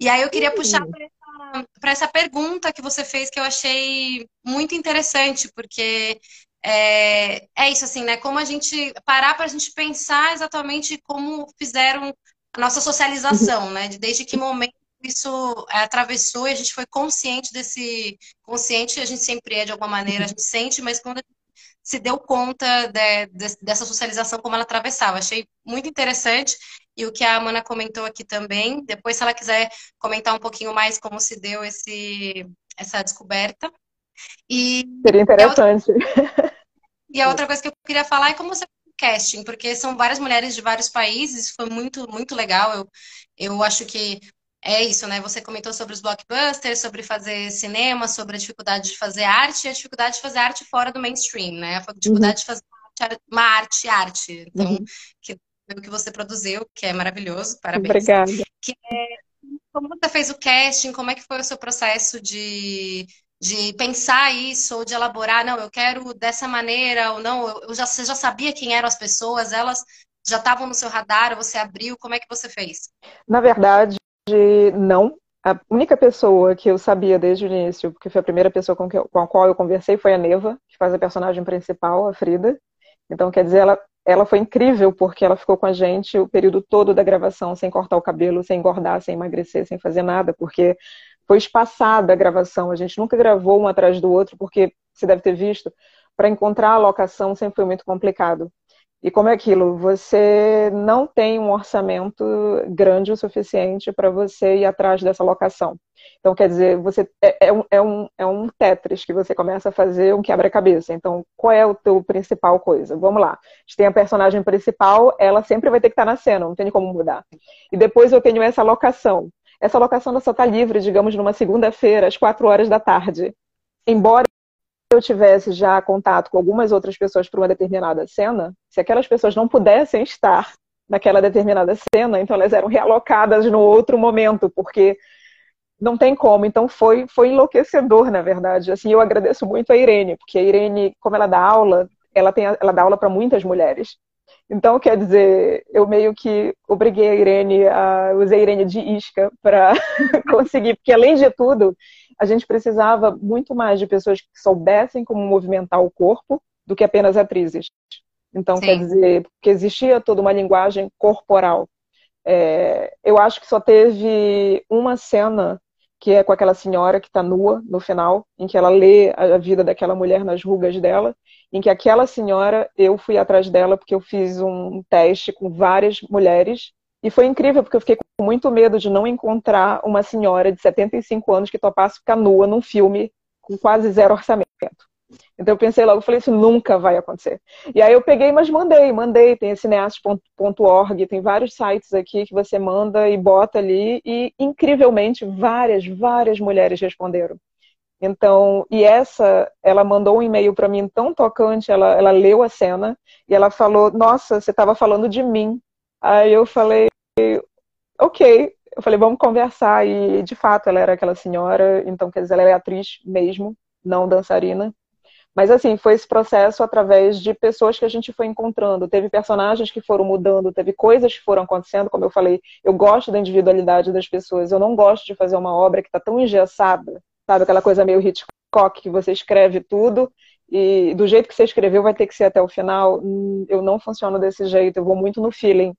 E aí eu queria puxar para essa, essa pergunta que você fez, que eu achei muito interessante, porque é, é isso, assim, né? Como a gente parar para a gente pensar exatamente como fizeram a nossa socialização, uhum. né? Desde que momento isso atravessou e a gente foi consciente desse. Consciente, a gente sempre é de alguma maneira, a gente sente, mas quando a gente se deu conta de, de, dessa socialização como ela atravessava. Achei muito interessante e o que a Amanda comentou aqui também. Depois, se ela quiser comentar um pouquinho mais como se deu esse, essa descoberta. E Seria interessante. E a, outra, [LAUGHS] e a outra coisa que eu queria falar é como você casting, porque são várias mulheres de vários países, foi muito, muito legal. Eu, eu acho que é isso, né? Você comentou sobre os blockbusters, sobre fazer cinema, sobre a dificuldade de fazer arte e a dificuldade de fazer arte fora do mainstream, né? A dificuldade uhum. de fazer uma arte, arte. Então, uhum. que o que você produziu, que é maravilhoso, parabéns. Obrigada. Que é, como você fez o casting, como é que foi o seu processo de, de pensar isso, ou de elaborar, não, eu quero dessa maneira, ou não, eu já, você já sabia quem eram as pessoas, elas já estavam no seu radar, você abriu, como é que você fez? Na verdade, não. A única pessoa que eu sabia desde o início, porque foi a primeira pessoa com, que com a qual eu conversei, foi a Neva, que faz a personagem principal, a Frida. Então, quer dizer, ela, ela foi incrível porque ela ficou com a gente o período todo da gravação, sem cortar o cabelo, sem engordar, sem emagrecer, sem fazer nada, porque foi espaçada a gravação. A gente nunca gravou um atrás do outro, porque você deve ter visto, para encontrar a locação sempre foi muito complicado. E como é aquilo? Você não tem um orçamento grande o suficiente para você ir atrás dessa locação. Então, quer dizer, você é, é, um, é, um, é um Tetris que você começa a fazer um quebra-cabeça. Então, qual é o teu principal coisa? Vamos lá. A gente tem a personagem principal, ela sempre vai ter que estar na cena, não tem como mudar. E depois eu tenho essa locação. Essa locação só está livre, digamos, numa segunda-feira, às quatro horas da tarde. Embora eu tivesse já contato com algumas outras pessoas para uma determinada cena, se aquelas pessoas não pudessem estar naquela determinada cena, então elas eram realocadas no outro momento, porque não tem como. Então foi foi enlouquecedor, na verdade. Assim, eu agradeço muito a Irene, porque a Irene, como ela dá aula, ela tem ela dá aula para muitas mulheres. Então, quer dizer, eu meio que obriguei a Irene, a, usei a Irene de isca para [LAUGHS] conseguir, porque além de tudo, a gente precisava muito mais de pessoas que soubessem como movimentar o corpo do que apenas atrizes. Então, Sim. quer dizer, porque existia toda uma linguagem corporal. É, eu acho que só teve uma cena que é com aquela senhora que está nua no final, em que ela lê a vida daquela mulher nas rugas dela, em que aquela senhora, eu fui atrás dela porque eu fiz um teste com várias mulheres e foi incrível, porque eu fiquei com muito medo de não encontrar uma senhora de 75 anos que topasse ficar nua num filme com quase zero orçamento. Então eu pensei logo, falei, isso nunca vai acontecer. E aí eu peguei, mas mandei, mandei, tem cineastas.org, tem vários sites aqui que você manda e bota ali, e incrivelmente várias, várias mulheres responderam. Então, e essa, ela mandou um e-mail para mim tão tocante, ela, ela leu a cena e ela falou: Nossa, você estava falando de mim. Aí eu falei, ok, eu falei, vamos conversar. E de fato ela era aquela senhora, então quer dizer, ela é atriz mesmo, não dançarina. Mas assim, foi esse processo através de pessoas que a gente foi encontrando. Teve personagens que foram mudando, teve coisas que foram acontecendo, como eu falei, eu gosto da individualidade das pessoas. Eu não gosto de fazer uma obra que está tão engessada, sabe? Aquela coisa meio Hitchcock, que você escreve tudo e do jeito que você escreveu vai ter que ser até o final. Hum, eu não funciono desse jeito, eu vou muito no feeling.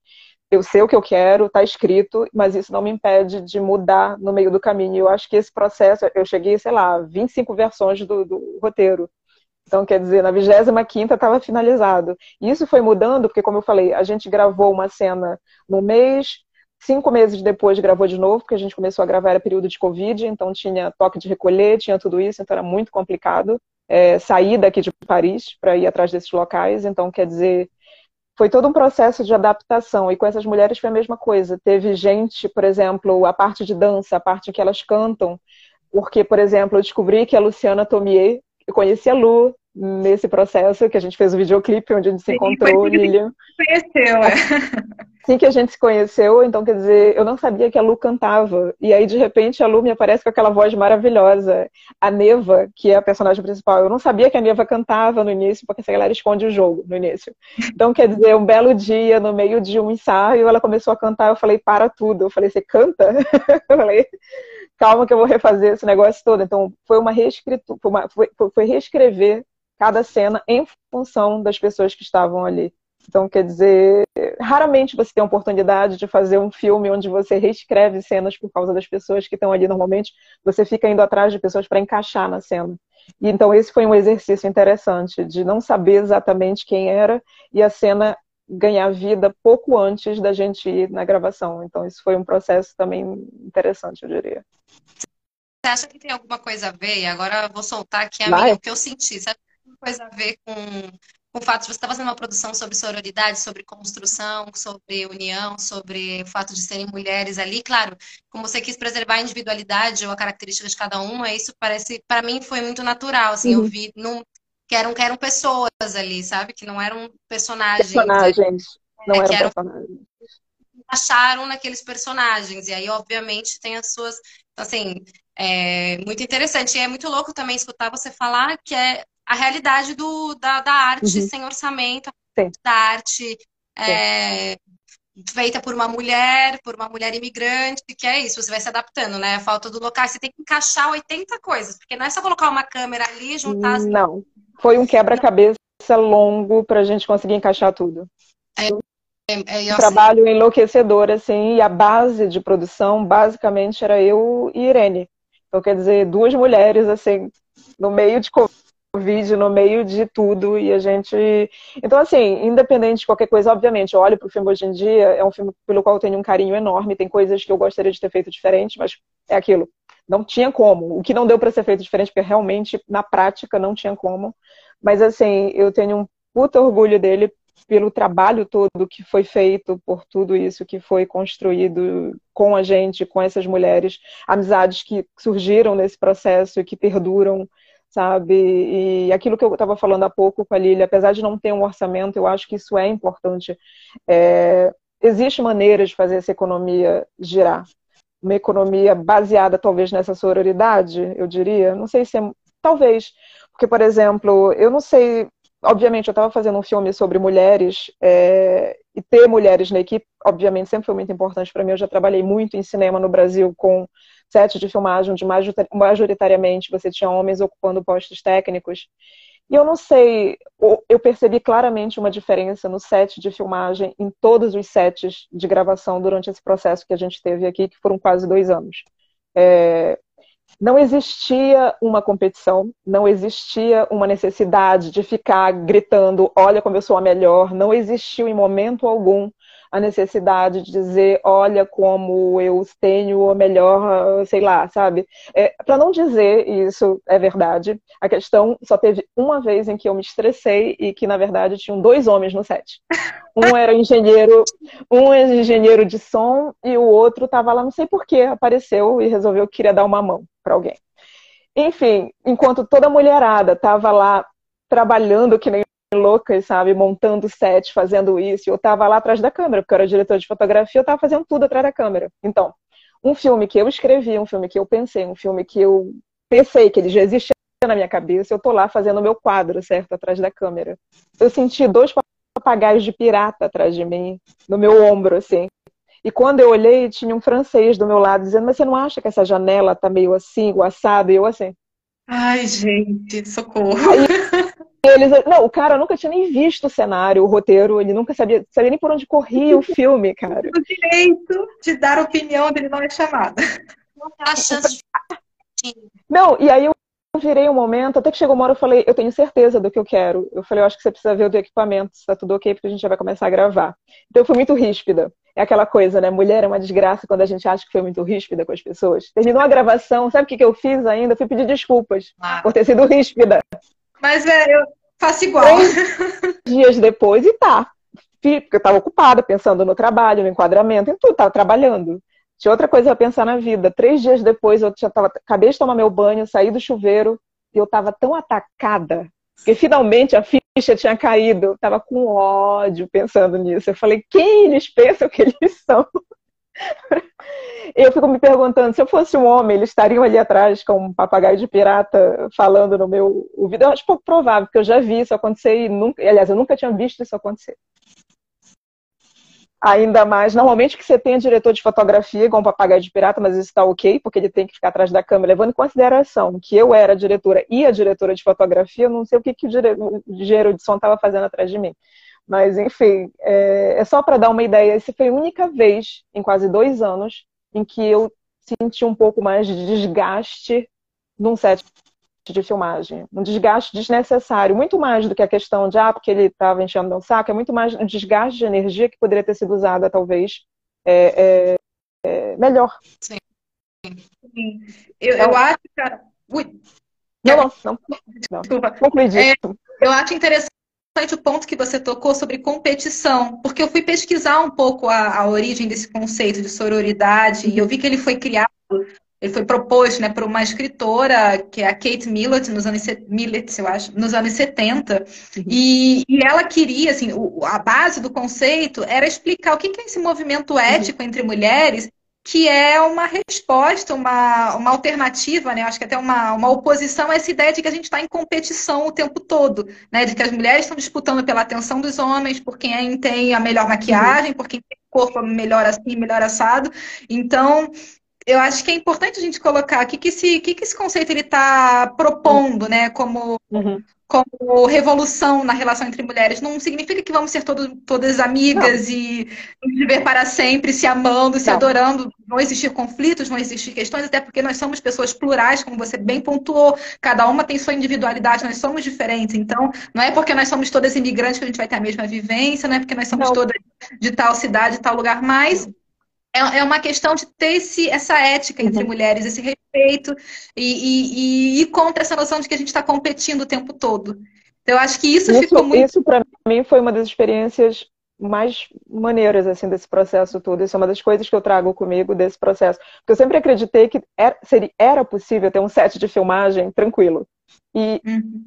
Eu sei o que eu quero, está escrito, mas isso não me impede de mudar no meio do caminho. Eu acho que esse processo, eu cheguei, sei lá, 25 versões do, do roteiro. Então, quer dizer, na 25 estava finalizado. E isso foi mudando, porque, como eu falei, a gente gravou uma cena no mês, cinco meses depois gravou de novo, porque a gente começou a gravar, era período de Covid, então tinha toque de recolher, tinha tudo isso, então era muito complicado é, sair daqui de Paris para ir atrás desses locais. Então, quer dizer, foi todo um processo de adaptação. E com essas mulheres foi a mesma coisa. Teve gente, por exemplo, a parte de dança, a parte que elas cantam, porque, por exemplo, eu descobri que a Luciana Tomier, eu conheci a Lu nesse processo que a gente fez o videoclipe onde a gente se Sim, encontrou, Lilian. Conheceu, é. Assim que a gente se conheceu, então quer dizer, eu não sabia que a Lu cantava. E aí, de repente, a Lu me aparece com aquela voz maravilhosa. A Neva, que é a personagem principal, eu não sabia que a Neva cantava no início, porque essa galera esconde o jogo no início. Então, quer dizer, um belo dia, no meio de um ensaio, ela começou a cantar, eu falei, para tudo. Eu falei, você canta? [LAUGHS] eu falei, calma que eu vou refazer esse negócio todo. Então, foi uma reescritura, foi, foi reescrever cada cena em função das pessoas que estavam ali. Então, quer dizer, raramente você tem a oportunidade de fazer um filme onde você reescreve cenas por causa das pessoas que estão ali. Normalmente, você fica indo atrás de pessoas para encaixar na cena. E, então, esse foi um exercício interessante, de não saber exatamente quem era e a cena ganhar vida pouco antes da gente ir na gravação. Então, isso foi um processo também interessante, eu diria. Você acha que tem alguma coisa a ver? E agora eu vou soltar aqui a minha, o que eu senti. Sabe coisa a ver com, com o fato de você estar fazendo uma produção sobre sororidade, sobre construção, sobre união, sobre o fato de serem mulheres ali. Claro, como você quis preservar a individualidade ou a característica de cada uma, isso parece, para mim, foi muito natural. Assim, uhum. eu vi num, que eram, que eram pessoas ali, sabe? Que não eram personagens. Personagens. Não é, eram personagens. Acharam naqueles personagens. E aí, obviamente, tem as suas. Então, assim, é muito interessante. E é muito louco também escutar você falar que é a realidade do, da, da arte uhum. sem orçamento, Sim. da arte é, feita por uma mulher, por uma mulher imigrante, que é isso, você vai se adaptando, né? A falta do local, você tem que encaixar 80 coisas, porque não é só colocar uma câmera ali e juntar as... Não, foi um quebra-cabeça longo para a gente conseguir encaixar tudo. É, é, é, um trabalho enlouquecedor, assim, e a base de produção, basicamente, era eu e Irene. Então, quer dizer, duas mulheres, assim, no meio de Covid no meio de tudo e a gente. Então, assim, independente de qualquer coisa, obviamente, eu olho para o filme hoje em dia, é um filme pelo qual eu tenho um carinho enorme, tem coisas que eu gostaria de ter feito diferente, mas é aquilo. Não tinha como. O que não deu para ser feito diferente, porque realmente, na prática, não tinha como. Mas, assim, eu tenho um puta orgulho dele pelo trabalho todo que foi feito, por tudo isso que foi construído com a gente, com essas mulheres, amizades que surgiram nesse processo e que perduram sabe? E aquilo que eu estava falando há pouco com a Lília, apesar de não ter um orçamento, eu acho que isso é importante. É, existe maneiras de fazer essa economia girar. Uma economia baseada, talvez, nessa sororidade, eu diria. Não sei se é. Talvez. Porque, por exemplo, eu não sei. Obviamente, eu estava fazendo um filme sobre mulheres, é, e ter mulheres na equipe, obviamente, sempre foi muito importante para mim. Eu já trabalhei muito em cinema no Brasil com sete de filmagem onde majoritariamente você tinha homens ocupando postos técnicos. E eu não sei, eu percebi claramente uma diferença no set de filmagem em todos os sets de gravação durante esse processo que a gente teve aqui, que foram quase dois anos. É, não existia uma competição, não existia uma necessidade de ficar gritando, olha como eu sou a melhor, não existiu em momento algum a necessidade de dizer, olha como eu tenho a melhor, sei lá, sabe? É, Para não dizer isso é verdade, a questão só teve uma vez em que eu me estressei e que, na verdade, tinham dois homens no set. Um era engenheiro, um era engenheiro de som e o outro estava lá, não sei porquê, apareceu e resolveu que queria dar uma mão para alguém. Enfim, enquanto toda a mulherada estava lá trabalhando que nem loucas, sabe? Montando set, fazendo isso. Eu tava lá atrás da câmera, porque eu era diretor de fotografia, eu tava fazendo tudo atrás da câmera. Então, um filme que eu escrevi, um filme que eu pensei, um filme que eu pensei que ele já existia na minha cabeça, eu tô lá fazendo o meu quadro, certo, atrás da câmera. Eu senti dois papagaios de pirata atrás de mim, no meu ombro, assim. E quando eu olhei, tinha um francês do meu lado dizendo: Mas você não acha que essa janela tá meio assim, o assado? E eu assim. Ai, gente, socorro. Aí, eles, não, o cara nunca tinha nem visto o cenário, o roteiro, ele nunca sabia, sabia nem por onde corria o filme, cara. O direito de dar opinião dele não é chamado. A chance de... Não, e aí eu virei um momento, até que chegou uma hora eu falei, eu tenho certeza do que eu quero. Eu falei, eu acho que você precisa ver o do equipamento, se tá tudo ok, porque a gente já vai começar a gravar. Então eu fui muito ríspida. É aquela coisa, né? Mulher é uma desgraça quando a gente acha que foi muito ríspida com as pessoas. Terminou a gravação, sabe o que, que eu fiz ainda? Eu fui pedir desculpas ah. por ter sido ríspida. Mas é, eu faço igual. Três dias depois, e tá. Porque eu estava ocupada, pensando no trabalho, no enquadramento, em tudo, estava trabalhando. Tinha outra coisa a pensar na vida. Três dias depois, eu já tava, acabei de tomar meu banho, saí do chuveiro, e eu estava tão atacada, porque finalmente a ficha tinha caído. Eu estava com ódio pensando nisso. Eu falei, quem eles pensam que eles são? Eu fico me perguntando, se eu fosse um homem, eles estariam ali atrás com um papagaio de pirata falando no meu ouvido. Eu acho pouco provável, porque eu já vi isso acontecer e nunca, aliás, eu nunca tinha visto isso acontecer. Ainda mais, normalmente que você tem diretor de fotografia igual um papagaio de pirata, mas isso está ok, porque ele tem que ficar atrás da câmera, levando em consideração que eu era a diretora e a diretora de fotografia, eu não sei o que, que o engenheiro de som estava fazendo atrás de mim. Mas, enfim, é, é só para dar uma ideia. Essa foi a única vez em quase dois anos em que eu senti um pouco mais de desgaste num set de filmagem. Um desgaste desnecessário, muito mais do que a questão de, ah, porque ele estava enchendo meu saco, é muito mais um desgaste de energia que poderia ter sido usada, talvez, é, é, é melhor. Sim. Sim. Eu, então, eu acho, cara. Ui. Não, não, não. não. Desculpa. Conclui é, eu acho interessante o ponto que você tocou sobre competição, porque eu fui pesquisar um pouco a, a origem desse conceito de sororidade e eu vi que ele foi criado ele foi proposto né, por uma escritora, que é a Kate Millett, nos anos, Millett, eu acho, nos anos 70. Uhum. E, e, ela queria, assim, o, a base do conceito era explicar o que, é esse movimento uhum. ético uhum. entre mulheres, que é uma resposta, uma, uma alternativa, né? acho que até uma, uma oposição a essa ideia de que a gente está em competição o tempo todo, né? De que as mulheres estão disputando pela atenção dos homens, por quem tem a melhor maquiagem, uhum. por quem tem o corpo melhor assim, melhor assado. Então, eu acho que é importante a gente colocar o que, que, esse, que, que esse conceito ele está propondo, né, como, uhum. como revolução na relação entre mulheres. Não significa que vamos ser todo, todas amigas não. e viver para sempre se amando, se não. adorando. Vão existir conflitos, vão existir questões, até porque nós somos pessoas plurais, como você bem pontuou. Cada uma tem sua individualidade, nós somos diferentes. Então, não é porque nós somos todas imigrantes que a gente vai ter a mesma vivência, não é porque nós somos não. todas de tal cidade, tal lugar, mas é, é uma questão de ter esse, essa ética entre uhum. mulheres, esse respeito e, e, e, contra essa noção de que a gente está competindo o tempo todo. Então, eu acho que isso, isso ficou muito. Isso, para mim, foi uma das experiências mais maneiras assim desse processo todo. Isso é uma das coisas que eu trago comigo desse processo. Porque eu sempre acreditei que era, seria, era possível ter um set de filmagem tranquilo. E, uhum.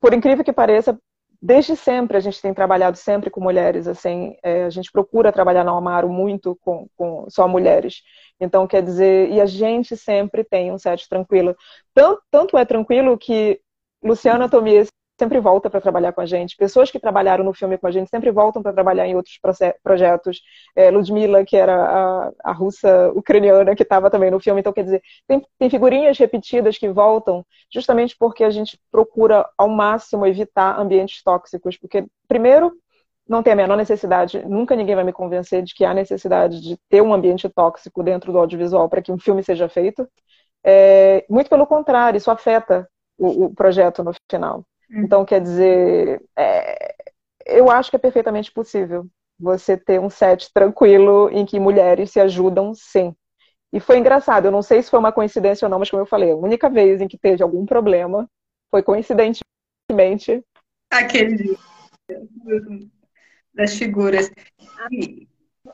por incrível que pareça, desde sempre a gente tem trabalhado sempre com mulheres, assim, é, a gente procura trabalhar na Amaro muito com, com, só mulheres. Então, quer dizer, e a gente sempre tem um set tranquilo. Tanto, tanto é tranquilo que Luciana Tomies sempre volta para trabalhar com a gente. Pessoas que trabalharam no filme com a gente sempre voltam para trabalhar em outros projetos. É, Ludmilla, que era a, a russa ucraniana, que estava também no filme. Então, quer dizer, tem, tem figurinhas repetidas que voltam justamente porque a gente procura ao máximo evitar ambientes tóxicos. Porque, primeiro, não tem a menor necessidade, nunca ninguém vai me convencer de que há necessidade de ter um ambiente tóxico dentro do audiovisual para que um filme seja feito. É, muito pelo contrário, isso afeta o, o projeto no final. Então, quer dizer, é, eu acho que é perfeitamente possível você ter um set tranquilo em que mulheres se ajudam, sim. E foi engraçado, eu não sei se foi uma coincidência ou não, mas como eu falei, a única vez em que teve algum problema foi coincidentemente aquele dia das figuras.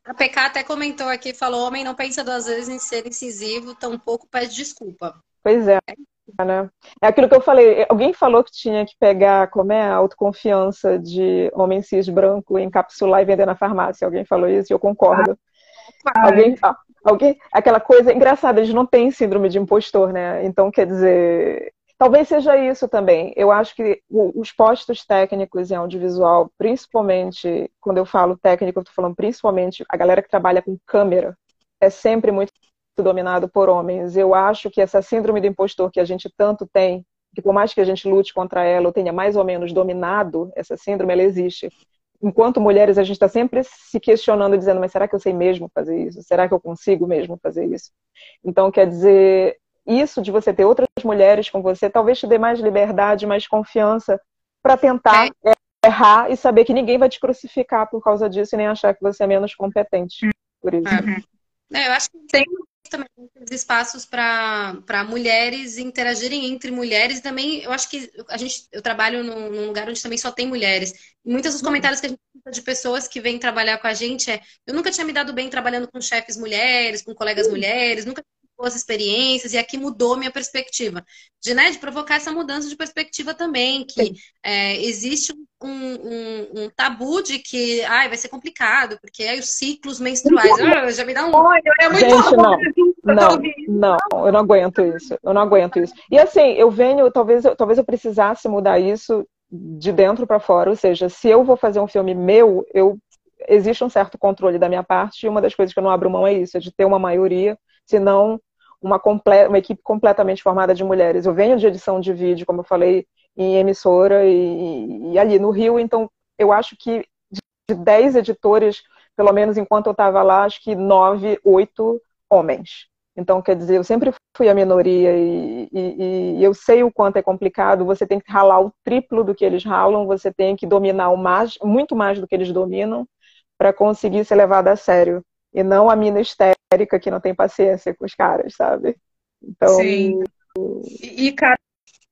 A PK até comentou aqui, falou: homem não pensa duas vezes em ser incisivo, tampouco pede desculpa. Pois é. Né? É aquilo que eu falei. Alguém falou que tinha que pegar como é a autoconfiança de homem cis branco, encapsular e vender na farmácia. Alguém falou isso e eu concordo. Ah, alguém, alguém, aquela coisa engraçada, eles não têm síndrome de impostor, né? Então, quer dizer, talvez seja isso também. Eu acho que os postos técnicos em audiovisual, principalmente, quando eu falo técnico, eu estou falando principalmente a galera que trabalha com câmera, é sempre muito dominado por homens. Eu acho que essa síndrome do impostor que a gente tanto tem, que por mais que a gente lute contra ela ou tenha mais ou menos dominado essa síndrome, ela existe. Enquanto mulheres, a gente está sempre se questionando, dizendo, mas será que eu sei mesmo fazer isso? Será que eu consigo mesmo fazer isso? Então, quer dizer, isso de você ter outras mulheres com você, talvez te dê mais liberdade, mais confiança para tentar é. errar e saber que ninguém vai te crucificar por causa disso e nem achar que você é menos competente por isso. Uhum. É, eu acho que tem também espaços para mulheres interagirem entre mulheres. Também eu acho que a gente, eu trabalho num, num lugar onde também só tem mulheres. E muitos dos comentários que a gente de pessoas que vêm trabalhar com a gente é: eu nunca tinha me dado bem trabalhando com chefes mulheres, com colegas mulheres, nunca boas experiências e aqui mudou minha perspectiva. De, né, de provocar essa mudança de perspectiva também, que é, existe um, um, um, tabu de que ai, vai ser complicado, porque aí os ciclos menstruais ah, já me dá um. é muito Gente, não, não, não, eu não aguento isso. Eu não aguento isso. E assim, eu venho, talvez, talvez eu precisasse mudar isso de dentro para fora, ou seja, se eu vou fazer um filme meu, eu existe um certo controle da minha parte, e uma das coisas que eu não abro mão é isso, é de ter uma maioria, senão uma, uma equipe completamente formada de mulheres. Eu venho de edição de vídeo, como eu falei, em emissora e, e ali no Rio, então eu acho que de 10 editores, pelo menos enquanto eu estava lá, acho que nove, oito homens. Então, quer dizer, eu sempre fui a minoria e, e, e, eu sei o quanto é complicado. Você tem que ralar o triplo do que eles ralam, você tem que dominar o mais, muito mais do que eles dominam para conseguir ser levado a sério. E não a mina histérica que não tem paciência com os caras, sabe? Então. Sim. E,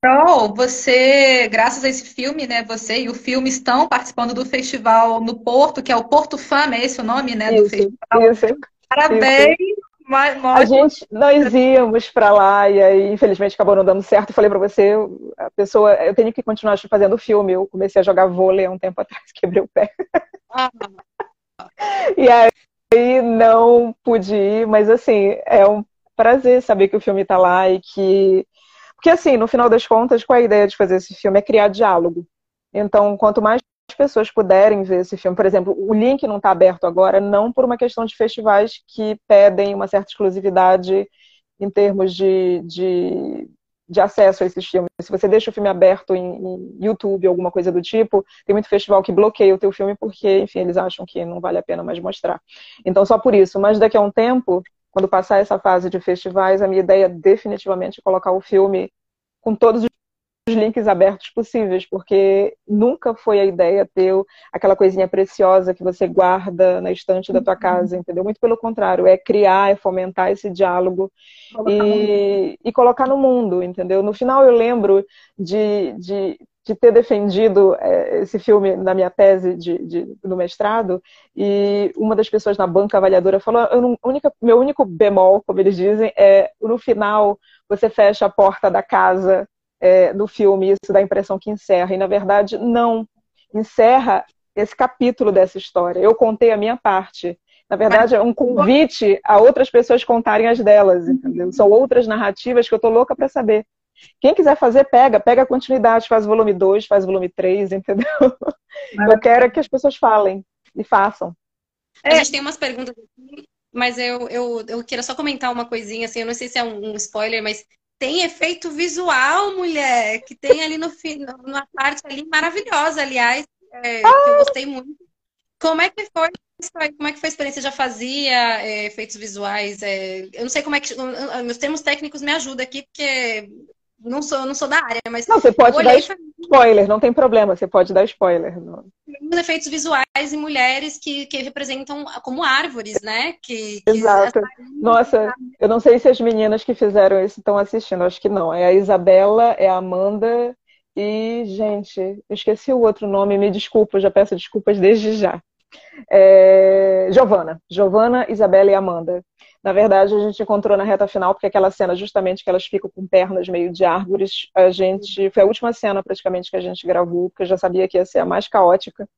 Carol, você, graças a esse filme, né, você e o filme estão participando do festival no Porto, que é o Porto Fama, é esse o nome, né, do festival. Isso, Parabéns! Isso. A gente, nós íamos para lá e aí, infelizmente, acabou não dando certo. Eu falei para você, a pessoa, eu tenho que continuar fazendo filme. Eu comecei a jogar vôlei há um tempo atrás, [LAUGHS] quebrei o pé. Ah. e aí não pude ir, mas assim, é um prazer saber que o filme está lá e que. Porque, assim, no final das contas, qual é a ideia de fazer esse filme? É criar diálogo. Então, quanto mais pessoas puderem ver esse filme. Por exemplo, o link não está aberto agora, não por uma questão de festivais que pedem uma certa exclusividade em termos de, de, de acesso a esses filmes. Se você deixa o filme aberto em, em, YouTube, alguma coisa do tipo, tem muito festival que bloqueia o teu filme porque, enfim, eles acham que não vale a pena mais mostrar. Então, só por isso. Mas daqui a um tempo, quando passar essa fase de festivais, a minha ideia é definitivamente colocar o filme com todos os os links abertos possíveis, porque nunca foi a ideia ter aquela coisinha preciosa que você guarda na estante da tua casa, entendeu? Muito pelo contrário, é criar, é fomentar esse diálogo e, e colocar no mundo, entendeu? No final eu lembro de, de, de ter defendido é, esse filme na minha tese de, de, no mestrado, e uma das pessoas na banca avaliadora falou: não, única, meu único bemol, como eles dizem, é no final você fecha a porta da casa é, do filme, isso dá a impressão que encerra. E, na verdade, não. Encerra esse capítulo dessa história. Eu contei a minha parte. Na verdade, é um convite a outras pessoas contarem as delas, entendeu? São outras narrativas que eu tô louca para saber. Quem quiser fazer, pega, pega a continuidade, faz o volume 2, faz o volume 3, entendeu? Eu quero que as pessoas falem e façam. É. A gente tem umas perguntas aqui, mas eu, eu, eu queria só comentar uma coisinha, assim, eu não sei se é um, um spoiler, mas tem efeito visual, mulher, que tem ali no na parte ali maravilhosa, aliás, é, que eu gostei muito. Como é que foi? Como é que foi a experiência? Já fazia é, efeitos visuais? É, eu não sei como é que. Meus termos técnicos me ajudam aqui, porque não sou, não sou da área, mas. Não, você pode dar spoiler, não tem problema, você pode dar spoiler. Os efeitos visuais em mulheres que, que representam como árvores, né? Que, que Exato. Nossa, eu não sei se as meninas que fizeram isso estão assistindo, acho que não. É a Isabela, é a Amanda e, gente, eu esqueci o outro nome, me desculpa, já peço desculpas desde já. É... Giovana. Giovana, Isabela e Amanda. Na verdade, a gente encontrou na reta final, porque aquela cena, justamente que elas ficam com pernas meio de árvores, a gente. Foi a última cena praticamente que a gente gravou, porque eu já sabia que ia ser a mais caótica.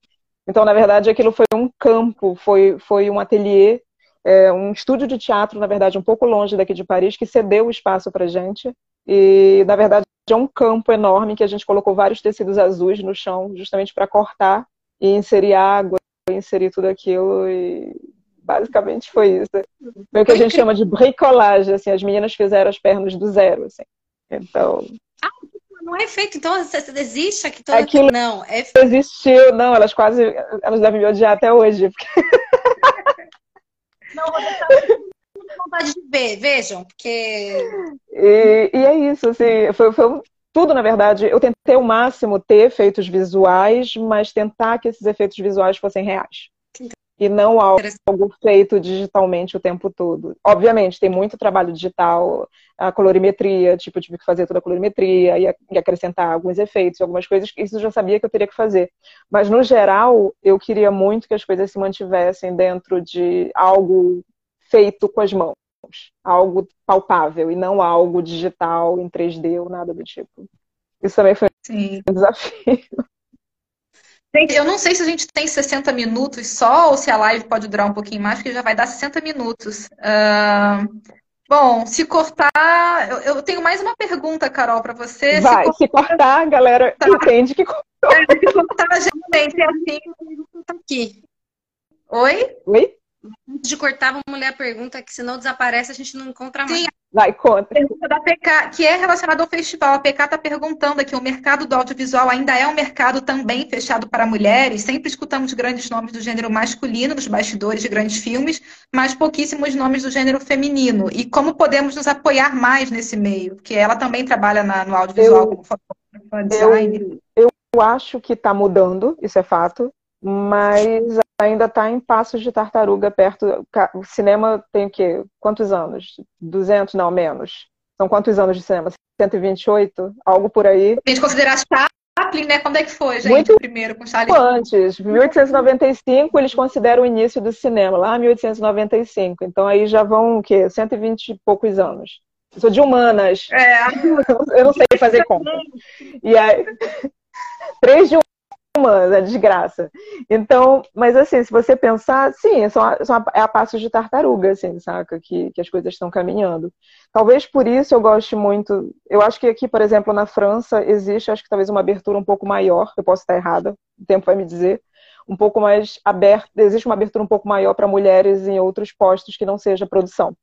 Então, na verdade, aquilo foi um campo, foi, foi um ateliê é, um estúdio de teatro, na verdade, um pouco longe daqui de Paris, que cedeu o espaço para gente. E, na verdade, é um campo enorme que a gente colocou vários tecidos azuis no chão, justamente para cortar e inserir água, inserir tudo aquilo. E basicamente foi isso. Foi o que a gente chama de bricolagem, assim, as meninas fizeram as pernas do zero, assim. Então... Ah, não é feito, então existe aqui toda... Aquilo não, é... existiu, não, elas quase, elas devem me odiar até hoje. Porque... [LAUGHS] Não, vou deixar vontade de ver, vejam, porque. E, e é isso, assim, foi, foi tudo, na verdade. Eu tentei ao máximo ter efeitos visuais, mas tentar que esses efeitos visuais fossem reais. E não algo feito digitalmente o tempo todo. Obviamente, tem muito trabalho digital, a colorimetria, tipo, eu tive que fazer toda a colorimetria e, acrescentar alguns efeitos, algumas coisas, isso eu já sabia que eu teria que fazer. Mas, no geral, eu queria muito que as coisas se mantivessem dentro de algo feito com as mãos, algo palpável, e não algo digital, em 3D ou nada do tipo. Isso também foi Sim. um desafio. Eu não sei se a gente tem 60 minutos só ou se a live pode durar um pouquinho mais, porque já vai dar 60 minutos. Uh, bom, se cortar. Eu, eu, tenho mais uma pergunta, Carol, para você. Vai, se cortar, se cortar a galera tá. entende que cortou. É, se cortar, gente, é assim. Aqui. Oi? Oi? Antes de cortar, uma mulher pergunta que se não desaparece, a gente não encontra mais. Sim, Vai, conta. Pergunta da PK, que é relacionada ao festival. A PK está perguntando aqui: o mercado do audiovisual ainda é um mercado também fechado para mulheres? Sempre escutamos grandes nomes do gênero masculino nos bastidores de grandes filmes, mas pouquíssimos nomes do gênero feminino. E como podemos nos apoiar mais nesse meio? Porque ela também trabalha na, no audiovisual eu, como fotógrafa, designer. Eu, eu acho que está mudando, isso é fato mas ainda está em passos de tartaruga perto. O cinema tem o quê? Quantos anos? 200, não, menos. São quantos anos de cinema? 128? Algo por aí. A gente considerar Chaplin, né? Quando é que foi, gente? Muito primeiro com Charlie? antes. 1895 eles consideram o início do cinema, lá 1895. Então aí já vão o quê? 120 e poucos anos. Eu sou de humanas. É. [LAUGHS] Eu não sei fazer conta. [LAUGHS] E aí... [LAUGHS] Três de humana, desgraça. Então, mas assim, se você pensar, sim, é, só, é a passo de tartaruga, assim, saca? Que, que as coisas estão caminhando. Talvez por isso eu goste muito. Eu acho que aqui, por exemplo, na França, existe, acho que talvez uma abertura um pouco maior, eu posso estar errada, o tempo vai me dizer, um pouco mais aberta, existe uma abertura um pouco maior para mulheres em outros postos que não seja produção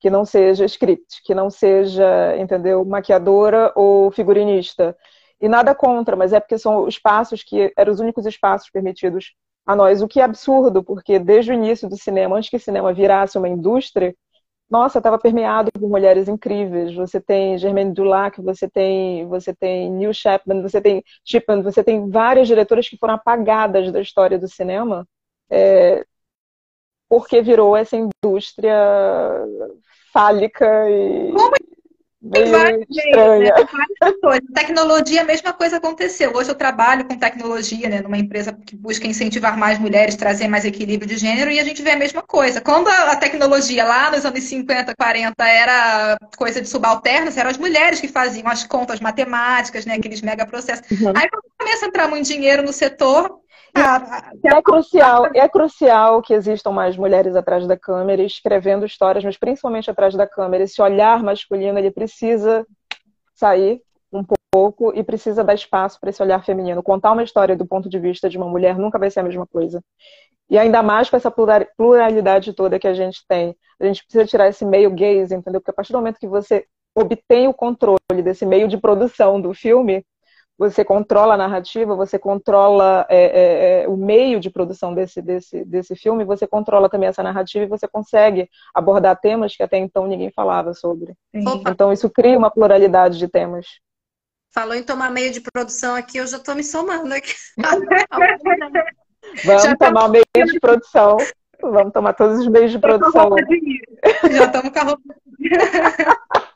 que não seja script, que não seja, entendeu, maquiadora ou figurinista. E nada contra, mas é porque são espaços que eram os únicos espaços permitidos a nós, o que é absurdo, porque desde o início do cinema, antes que o cinema virasse uma indústria, nossa, estava permeado por mulheres incríveis. Você tem Germaine Dulac, você tem, você tem Neil Chapman, você tem Chapman, você tem várias diretoras que foram apagadas da história do cinema, é, porque virou essa indústria fálica e Como tem várias né? várias Tecnologia, a mesma coisa aconteceu. Hoje eu trabalho com tecnologia, né, numa empresa que busca incentivar mais mulheres, trazer mais equilíbrio de gênero, e a gente vê a mesma coisa. Quando a tecnologia lá nos anos 50, 40 era coisa de subalternos, eram as mulheres que faziam as contas matemáticas, né, aqueles mega processos. Uhum. Aí quando começa a entrar muito dinheiro no setor, é crucial, é crucial que existam mais mulheres atrás da câmera, escrevendo histórias, mas principalmente atrás da câmera. Esse olhar masculino ele precisa sair um pouco e precisa dar espaço para esse olhar feminino. Contar uma história do ponto de vista de uma mulher nunca vai ser a mesma coisa. E ainda mais com essa pluralidade toda que a gente tem. A gente precisa tirar esse meio gaze, entendeu? Porque a partir do momento que você obtém o controle desse meio de produção do filme, você controla a narrativa, você controla é, é, é, o meio de produção desse, desse, desse filme, você controla também essa narrativa e você consegue abordar temas que até então ninguém falava sobre. Então isso cria uma pluralidade de temas. Falou em tomar meio de produção aqui, eu já estou me somando aqui. [LAUGHS] Vamos já tomar o meio de produção. Vamos tomar todos os meios de produção. Já estamos com a roupa. [LAUGHS]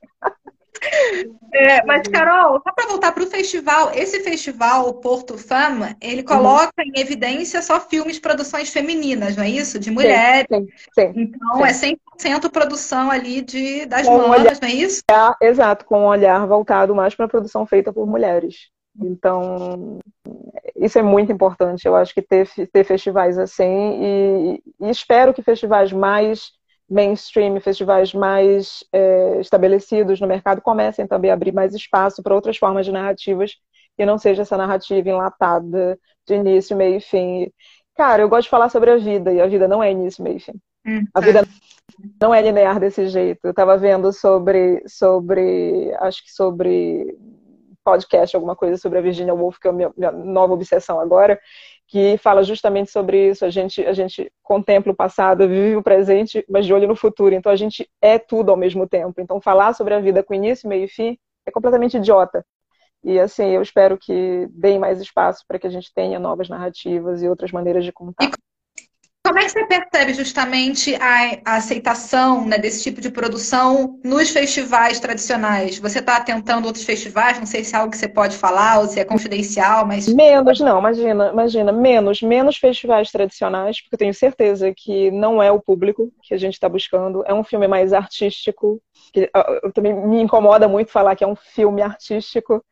É, mas, Carol, só para voltar para o festival, esse festival, o Porto Fama, ele uhum. coloca uhum. em evidência só filmes, produções femininas, não é isso? De mulheres. Sim, sim, sim, então, sim. é 100% produção ali de, das com olhar, não é isso? É, exato, com um olhar voltado mais para a produção feita por mulheres. Então, isso é muito importante. Eu acho que ter, ter festivais assim, e, e espero que festivais mais mainstream, festivais mais é, estabelecidos no mercado comecem também a abrir mais espaço para outras formas de narrativas que não seja essa narrativa enlatada de início, meio e fim. Cara, eu gosto de falar sobre a vida e a vida não é início, meio e fim. Hum, a vida não é linear desse jeito. Eu estava vendo sobre, sobre, acho que sobre podcast, alguma coisa sobre a Virginia Woolf, que é a minha, minha nova obsessão agora, que fala justamente sobre isso. A gente, a gente contempla o passado, vive o presente, mas de olho no futuro. Então a gente é tudo ao mesmo tempo. Então falar sobre a vida com início, meio e fim é completamente idiota. E assim, eu espero que deem mais espaço para que a gente tenha novas narrativas e outras maneiras de contar. E como é que você percebe justamente a, a aceitação né, desse tipo de produção nos festivais tradicionais? Você está atentando outros festivais? Não sei se é algo que você pode falar ou se é confidencial, mas. Menos, não, imagina, imagina, menos, menos festivais tradicionais, porque eu tenho certeza que não é o público que a gente está buscando. É um filme mais artístico. Que, eu, também me incomoda muito falar que é um filme artístico.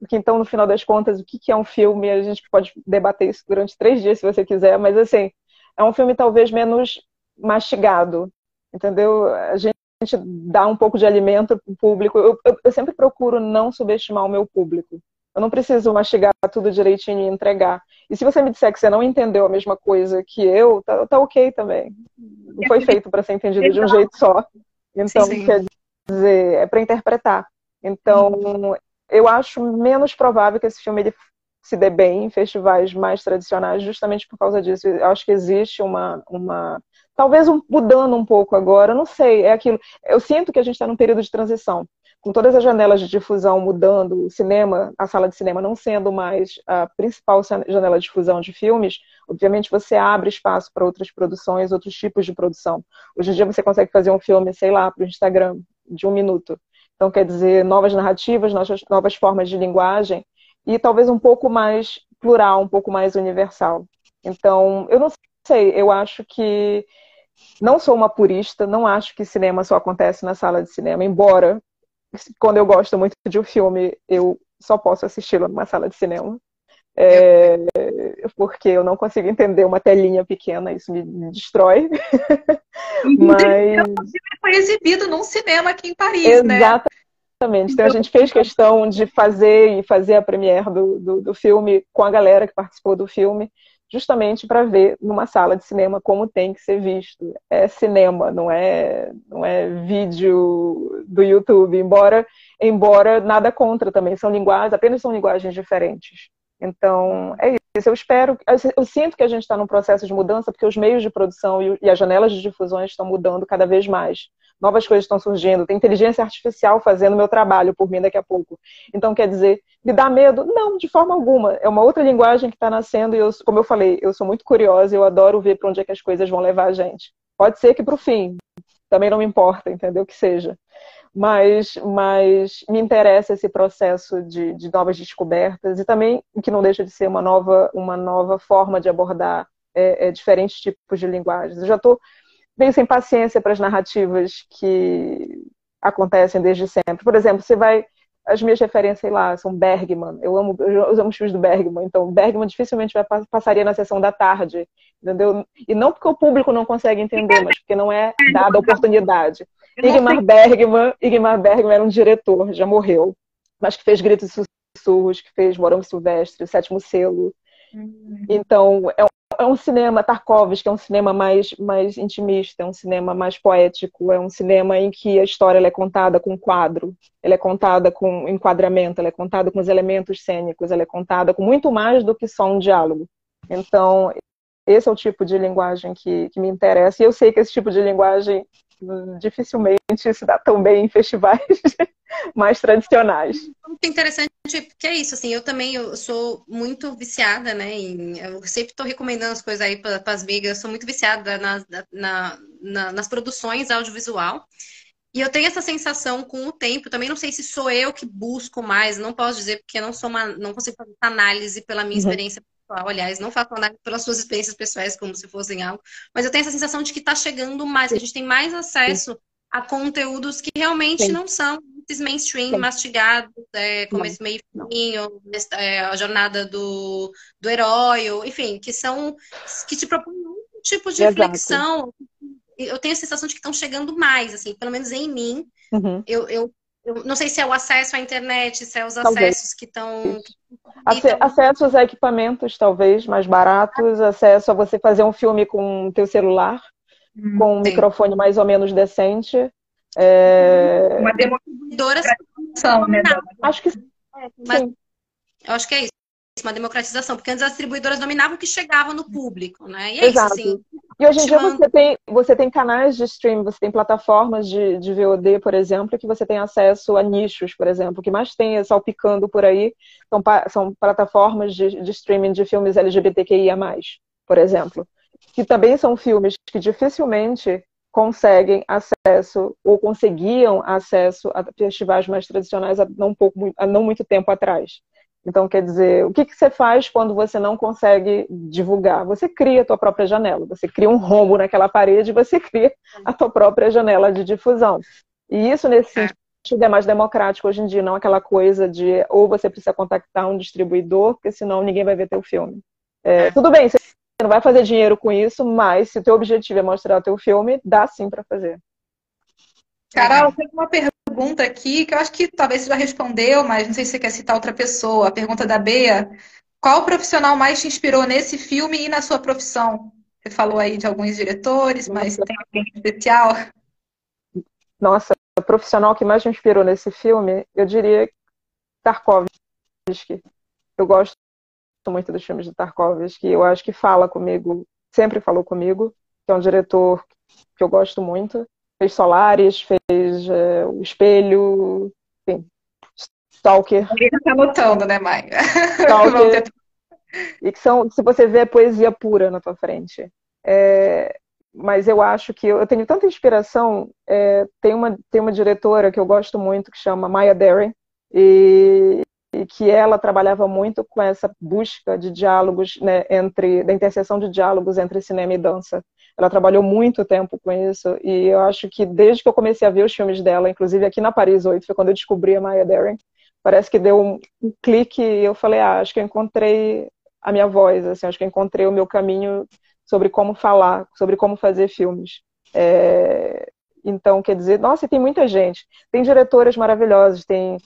Porque então, no final das contas, o que é um filme? A gente pode debater isso durante três dias, se você quiser, mas assim, é um filme talvez menos mastigado, entendeu? A gente dá um pouco de alimento para o público. Eu, eu, eu, sempre procuro não subestimar o meu público. Eu não preciso mastigar tudo direitinho e entregar. E se você me disser que você não entendeu a mesma coisa que eu, tá, tá ok também. Não foi feito para ser entendido de um jeito só. Então, sim, sim. quer dizer, é para interpretar. Então, eu acho menos provável que esse filme ele se dê bem em festivais mais tradicionais, justamente por causa disso. Eu acho que existe uma, uma talvez um, mudando um pouco agora, não sei, é aquilo. Eu sinto que a gente está num período de transição, com todas as janelas de difusão mudando, o cinema, a sala de cinema não sendo mais a principal janela de difusão de filmes, obviamente você abre espaço para outras produções, outros tipos de produção. Hoje em dia você consegue fazer um filme, sei lá, para o Instagram, de um minuto. Então, quer dizer, novas narrativas, novas, novas formas de linguagem, e talvez um pouco mais plural, um pouco mais universal. Então, eu não sei, eu acho que não sou uma purista, não acho que cinema só acontece na sala de cinema, embora quando eu gosto muito de um filme, eu só posso assisti-lo numa sala de cinema. É, porque eu não consigo entender uma telinha pequena, isso me destrói. [LAUGHS] Mas. Foi exibido num cinema aqui em Paris, Exatamente. né? Exatamente. Então a gente fez questão de fazer e fazer a premiere do, do, do filme com a galera que participou do filme, justamente para ver numa sala de cinema como tem que ser visto. É cinema, não é, não é vídeo do YouTube, embora, embora nada contra também. São linguagens, apenas são linguagens diferentes. Então, é isso. Eu espero, eu sinto que a gente está num processo de mudança, porque os meios de produção e as janelas de difusões estão mudando cada vez mais novas coisas estão surgindo, tem inteligência artificial fazendo meu trabalho por mim daqui a pouco. Então, quer dizer, me dá medo? Não, de forma alguma. É uma outra linguagem que está nascendo e, eu, como eu falei, eu sou muito curiosa e eu adoro ver para onde é que as coisas vão levar a gente. Pode ser que para o fim, também não me importa, entendeu? Que seja. Mas, mas me interessa esse processo de, de novas descobertas e também que não deixa de ser uma nova, uma nova forma de abordar é, é, diferentes tipos de linguagens. Eu já estou meio sem paciência para as narrativas que acontecem desde sempre. Por exemplo, você vai. As minhas referências, sei lá, são Bergman. Eu amo, eu amo os filmes do Bergman. Então, Bergman dificilmente vai, passaria na sessão da tarde, entendeu? E não porque o público não consegue entender, mas porque não é dada a oportunidade. Igmar Bergman, Igmar Bergman era um diretor, já morreu, mas que fez Gritos e Sussurros, que fez Morango Silvestre, O Sétimo Selo. Uhum. Então, é é um cinema, Tarkovsky é um cinema mais, mais intimista, é um cinema mais poético, é um cinema em que a história é contada com quadro, ela é contada com enquadramento, ela é contada com os elementos cênicos, ela é contada com muito mais do que só um diálogo. Então, esse é o tipo de linguagem que, que me interessa, e eu sei que esse tipo de linguagem dificilmente se dá tão bem em festivais [LAUGHS] mais tradicionais. Muito interessante, porque é isso, assim, eu também eu sou muito viciada, né, em, eu sempre estou recomendando as coisas aí para as amigas, eu sou muito viciada na, na, na, nas produções audiovisual, e eu tenho essa sensação com o tempo, também não sei se sou eu que busco mais, não posso dizer porque não sou uma, não consigo fazer análise pela minha uhum. experiência pessoal. Aliás, não faço nada pelas suas experiências pessoais como se fossem algo, mas eu tenho essa sensação de que está chegando mais, que a gente tem mais acesso Sim. a conteúdos que realmente Sim. não são esses mainstream Sim. mastigados, é, como não. esse meio fim, é, a jornada do, do herói, ou, enfim, que são que te propõem um tipo de Exato. reflexão eu tenho a sensação de que estão chegando mais, assim, pelo menos em mim. Uhum. Eu, eu, eu, não sei se é o acesso à internet, se é os talvez. acessos que estão. Ace acessos a equipamentos, talvez, mais baratos, acesso a você fazer um filme com o teu celular, hum, com um sim. microfone mais ou menos decente. É... Uma democratização, né? Acho que sim. Mas, eu acho que é isso uma democratização, porque antes as distribuidoras dominavam o que chegava no público, né? E é Exato. isso, assim. E hoje em dia você tem, você tem canais de streaming, você tem plataformas de, de VOD, por exemplo, que você tem acesso a nichos, por exemplo. O que mais tem é salpicando por aí são, são plataformas de, de streaming de filmes LGBTQIA, por exemplo. Que também são filmes que dificilmente conseguem acesso ou conseguiam acesso a festivais mais tradicionais há não, pouco, há não muito tempo atrás. Então, quer dizer, o que, que você faz quando você não consegue divulgar? Você cria a tua própria janela, você cria um rombo naquela parede e você [LAUGHS] cria a tua própria janela de difusão. E isso, nesse é. sentido, é mais democrático hoje em dia, não aquela coisa de ou você precisa contactar um distribuidor, porque senão ninguém vai ver teu filme. É, tudo bem, você não vai fazer dinheiro com isso, mas se o teu objetivo é mostrar o teu filme, dá sim para fazer. Carol, tem uma pergunta aqui que eu acho que talvez você já respondeu, mas não sei se você quer citar outra pessoa. A pergunta da Bea. Qual profissional mais te inspirou nesse filme e na sua profissão? Você falou aí de alguns diretores, mas tem alguém especial? Nossa, o profissional que mais me inspirou nesse filme, eu diria Tarkovsky. Eu gosto muito dos filmes de Tarkovsky. Eu acho que fala comigo, sempre falou comigo. Que é um diretor que eu gosto muito fez Solares, fez é, O Espelho, enfim, Stalker. Ele está anotando, né, Maia? [LAUGHS] Stalker. e que são, se você vê, é poesia pura na tua frente. É, mas eu acho que eu tenho tanta inspiração. É, tem, uma, tem uma diretora que eu gosto muito que chama Maya Deren, e, e que ela trabalhava muito com essa busca de diálogos, né, entre, da interseção de diálogos entre cinema e dança. Ela trabalhou muito tempo com isso e eu acho que desde que eu comecei a ver os filmes dela, inclusive aqui na Paris 8, foi quando eu descobri a Maya Deren, parece que deu um, um clique e eu falei, ah, acho que eu encontrei a minha voz, assim, acho que eu encontrei o meu caminho sobre como falar, sobre como fazer filmes. É... Então, quer dizer, nossa, tem muita gente. Tem diretoras maravilhosas, tem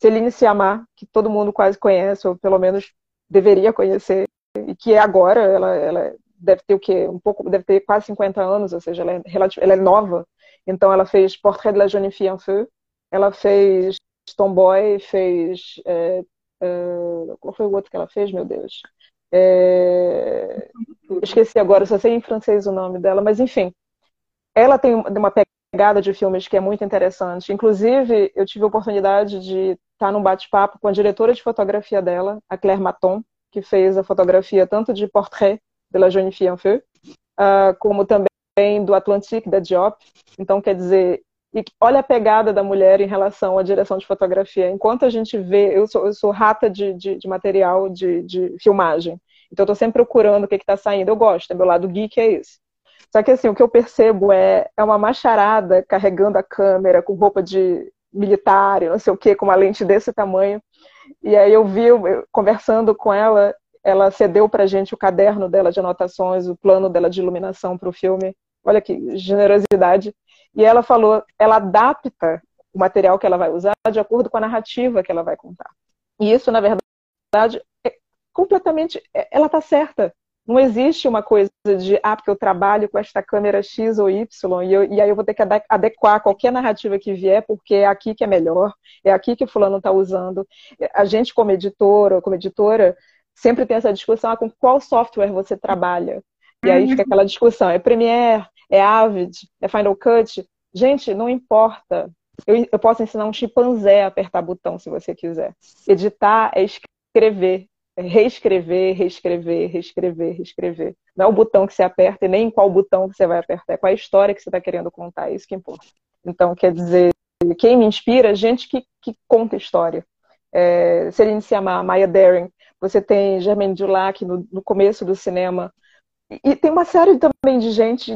Celine Sciamma, que todo mundo quase conhece, ou pelo menos deveria conhecer, e que é agora, ela, ela deve ter o quê? Um pouco, deve ter quase 50 anos, ou seja, ela é, ela é nova. Então ela fez Portrait de la Jeune Fille en Feu, ela fez Tomboy, fez. É, é, qual foi o outro que ela fez, meu Deus? É, esqueci agora, só sei em francês o nome dela, mas enfim. Ela tem uma pegada de filmes que é muito interessante. Inclusive, eu tive a oportunidade de estar num bate-papo com a diretora de fotografia dela, a Claire Maton, que fez a fotografia tanto de Portrait pela Jeune Fille Feu, uh, como também do Atlantique, da Diop. Então, quer dizer, olha a pegada da mulher em relação à direção de fotografia. Enquanto a gente vê, eu sou, eu sou rata de, de, de material de, de, filmagem, então eu estou sempre procurando o que está saindo. Eu gosto, é meu lado geek é esse. Só que assim, o que eu percebo é, é uma macharada carregando a câmera com roupa de militar, não sei o que, com uma lente desse tamanho. E aí eu vi, eu, conversando com ela, ela cedeu para a gente o caderno dela de anotações, o plano dela de iluminação para o filme. Olha que generosidade. E ela falou, ela adapta o material que ela vai usar de acordo com a narrativa que ela vai contar. E isso, na verdade, é completamente. É, ela está certa. Não existe uma coisa de, ah, porque eu trabalho com esta câmera X ou Y, e, eu, e aí eu vou ter que adequar qualquer narrativa que vier, porque é aqui que é melhor, é aqui que fulano está usando. A gente, como editora, como editora, sempre tem essa discussão ah, com qual software você trabalha. E aí fica uhum. aquela discussão, é Premiere, é Avid, é Final Cut. Gente, não importa. Eu, eu posso ensinar um chimpanzé a apertar botão se você quiser. Editar é escrever, é reescrever, reescrever, reescrever, reescrever. Não é o botão que você aperta e nem qual botão que você vai apertar, é qual a história que você está querendo contar, é isso que importa. Então, quer dizer, quem me inspira é gente que, que conta história. É, Celine Sciamma, Maya Deren, você tem Germaine Dulac no, no começo do cinema. E, e tem uma série também de gente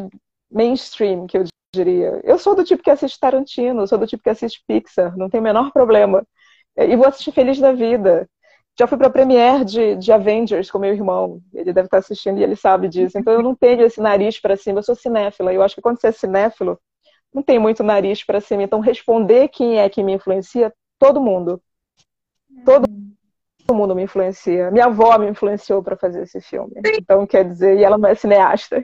mainstream, que eu diria. Eu sou do tipo que assiste Tarantino, sou do tipo que assiste Pixar, não tem o menor problema. E vou assistir Feliz da Vida. Já fui para a premiere de, de Avengers com meu irmão. Ele deve estar assistindo e ele sabe disso. Então eu não tenho esse nariz para cima. Eu sou cinéfila. Eu acho que quando você é cinéfilo, não tem muito nariz para cima. Então responder quem é que me influencia, todo mundo. Todo todo mundo me influencia. Minha avó me influenciou para fazer esse filme. Então, quer dizer, e ela não é cineasta.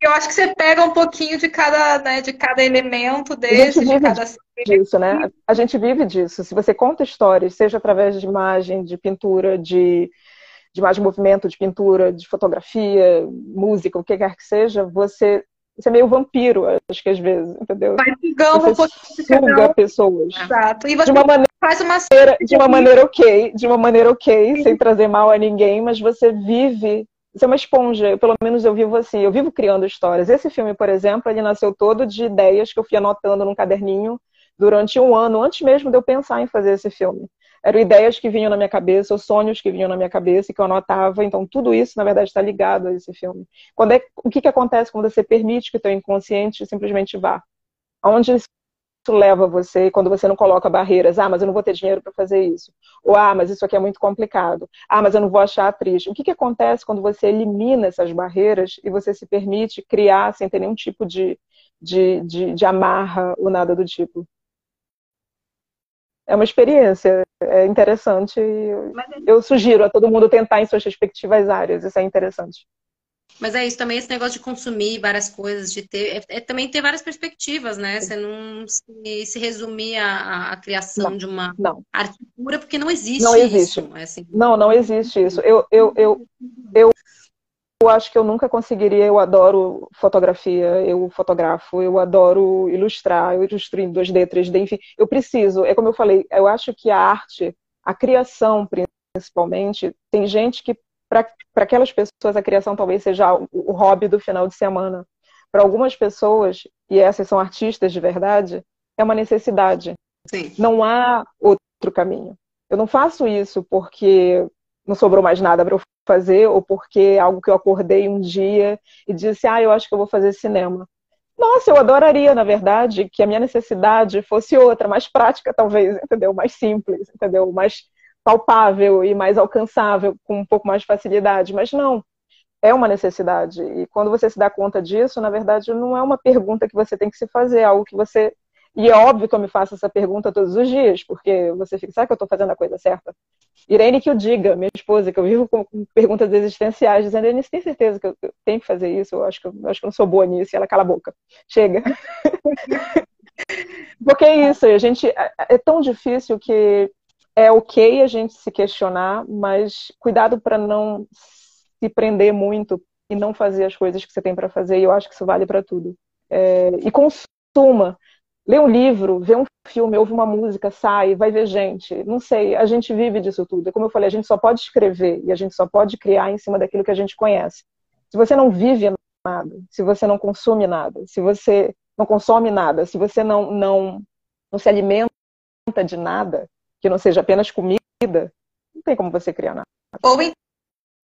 Eu acho que você pega um pouquinho de cada, né, de cada elemento desse, de cada disso, né? A gente vive disso. Se você conta histórias, seja através de imagem, de pintura, de, de imagem de movimento, de pintura, de fotografia, música, o que quer que seja, você você é meio vampiro, acho que às vezes, entendeu? Vai sugando um pouquinho suga pessoas. Exato. E você de uma maneira, faz uma de uma maneira ok, de uma maneira ok, Sim. sem trazer mal a ninguém, mas você vive, você é uma esponja, pelo menos eu vivo assim, eu vivo criando histórias. Esse filme, por exemplo, ele nasceu todo de ideias que eu fui anotando num caderninho durante um ano, antes mesmo de eu pensar em fazer esse filme eram ideias que vinham na minha cabeça, ou sonhos que vinham na minha cabeça e que eu anotava. Então, tudo isso, na verdade, está ligado a esse filme. Quando é, o que, que acontece quando você permite que o teu inconsciente simplesmente vá? Aonde isso leva você quando você não coloca barreiras? Ah, mas eu não vou ter dinheiro para fazer isso. Ou, ah, mas isso aqui é muito complicado. Ah, mas eu não vou achar atriz. O que, que acontece quando você elimina essas barreiras e você se permite criar sem ter nenhum tipo de, de, de, de amarra ou nada do tipo? É uma experiência, é interessante. Eu sugiro a todo mundo tentar em suas respectivas áreas, isso é interessante. Mas é isso, também esse negócio de consumir várias coisas, de ter, é, é também ter várias perspectivas, né? Você não se, se resumir à, criação não, de uma não. arte pura, porque não existe, não existe. isso. É assim. Não, não existe isso. Eu, eu, eu, eu eu acho que eu nunca conseguiria. Eu adoro fotografia, eu fotografo, eu adoro ilustrar, eu ilustro em 2D, 3D, enfim. Eu preciso, é como eu falei, eu acho que a arte, a criação principalmente, tem gente que, para aquelas pessoas, a criação talvez seja o, o hobby do final de semana. Para algumas pessoas, e essas são artistas de verdade, é uma necessidade. Sim. Não há outro caminho. Eu não faço isso porque não sobrou mais nada para eu fazer ou porque é algo que eu acordei um dia e disse, ah, eu acho que eu vou fazer cinema. Nossa, eu adoraria, na verdade, que a minha necessidade fosse outra, mais prática, talvez, entendeu? Mais simples, entendeu? Mais palpável e mais alcançável, com um pouco mais de facilidade. Mas não, é uma necessidade. E quando você se dá conta disso, na verdade, não é uma pergunta que você tem que se fazer, é algo que você e é óbvio que eu me faço essa pergunta todos os dias, porque você fica, será que eu estou fazendo a coisa certa? Irene que o diga, minha esposa, que eu vivo com perguntas existenciais, dizendo, Irene, você tem certeza que eu tenho que fazer isso? Eu acho que eu, eu acho que eu não sou boa nisso. E ela cala a boca. Chega. [LAUGHS] porque é isso, a gente é, é tão difícil que é ok a gente se questionar, mas cuidado para não se prender muito e não fazer as coisas que você tem para fazer. E eu acho que isso vale para tudo. É, e consuma lê um livro, vê um filme, ouve uma música, sai, vai ver gente. Não sei, a gente vive disso tudo. Como eu falei, a gente só pode escrever e a gente só pode criar em cima daquilo que a gente conhece. Se você não vive nada, se você não consome nada, se você não consome nada, se você não, não, não se alimenta de nada, que não seja apenas comida, não tem como você criar nada. Ou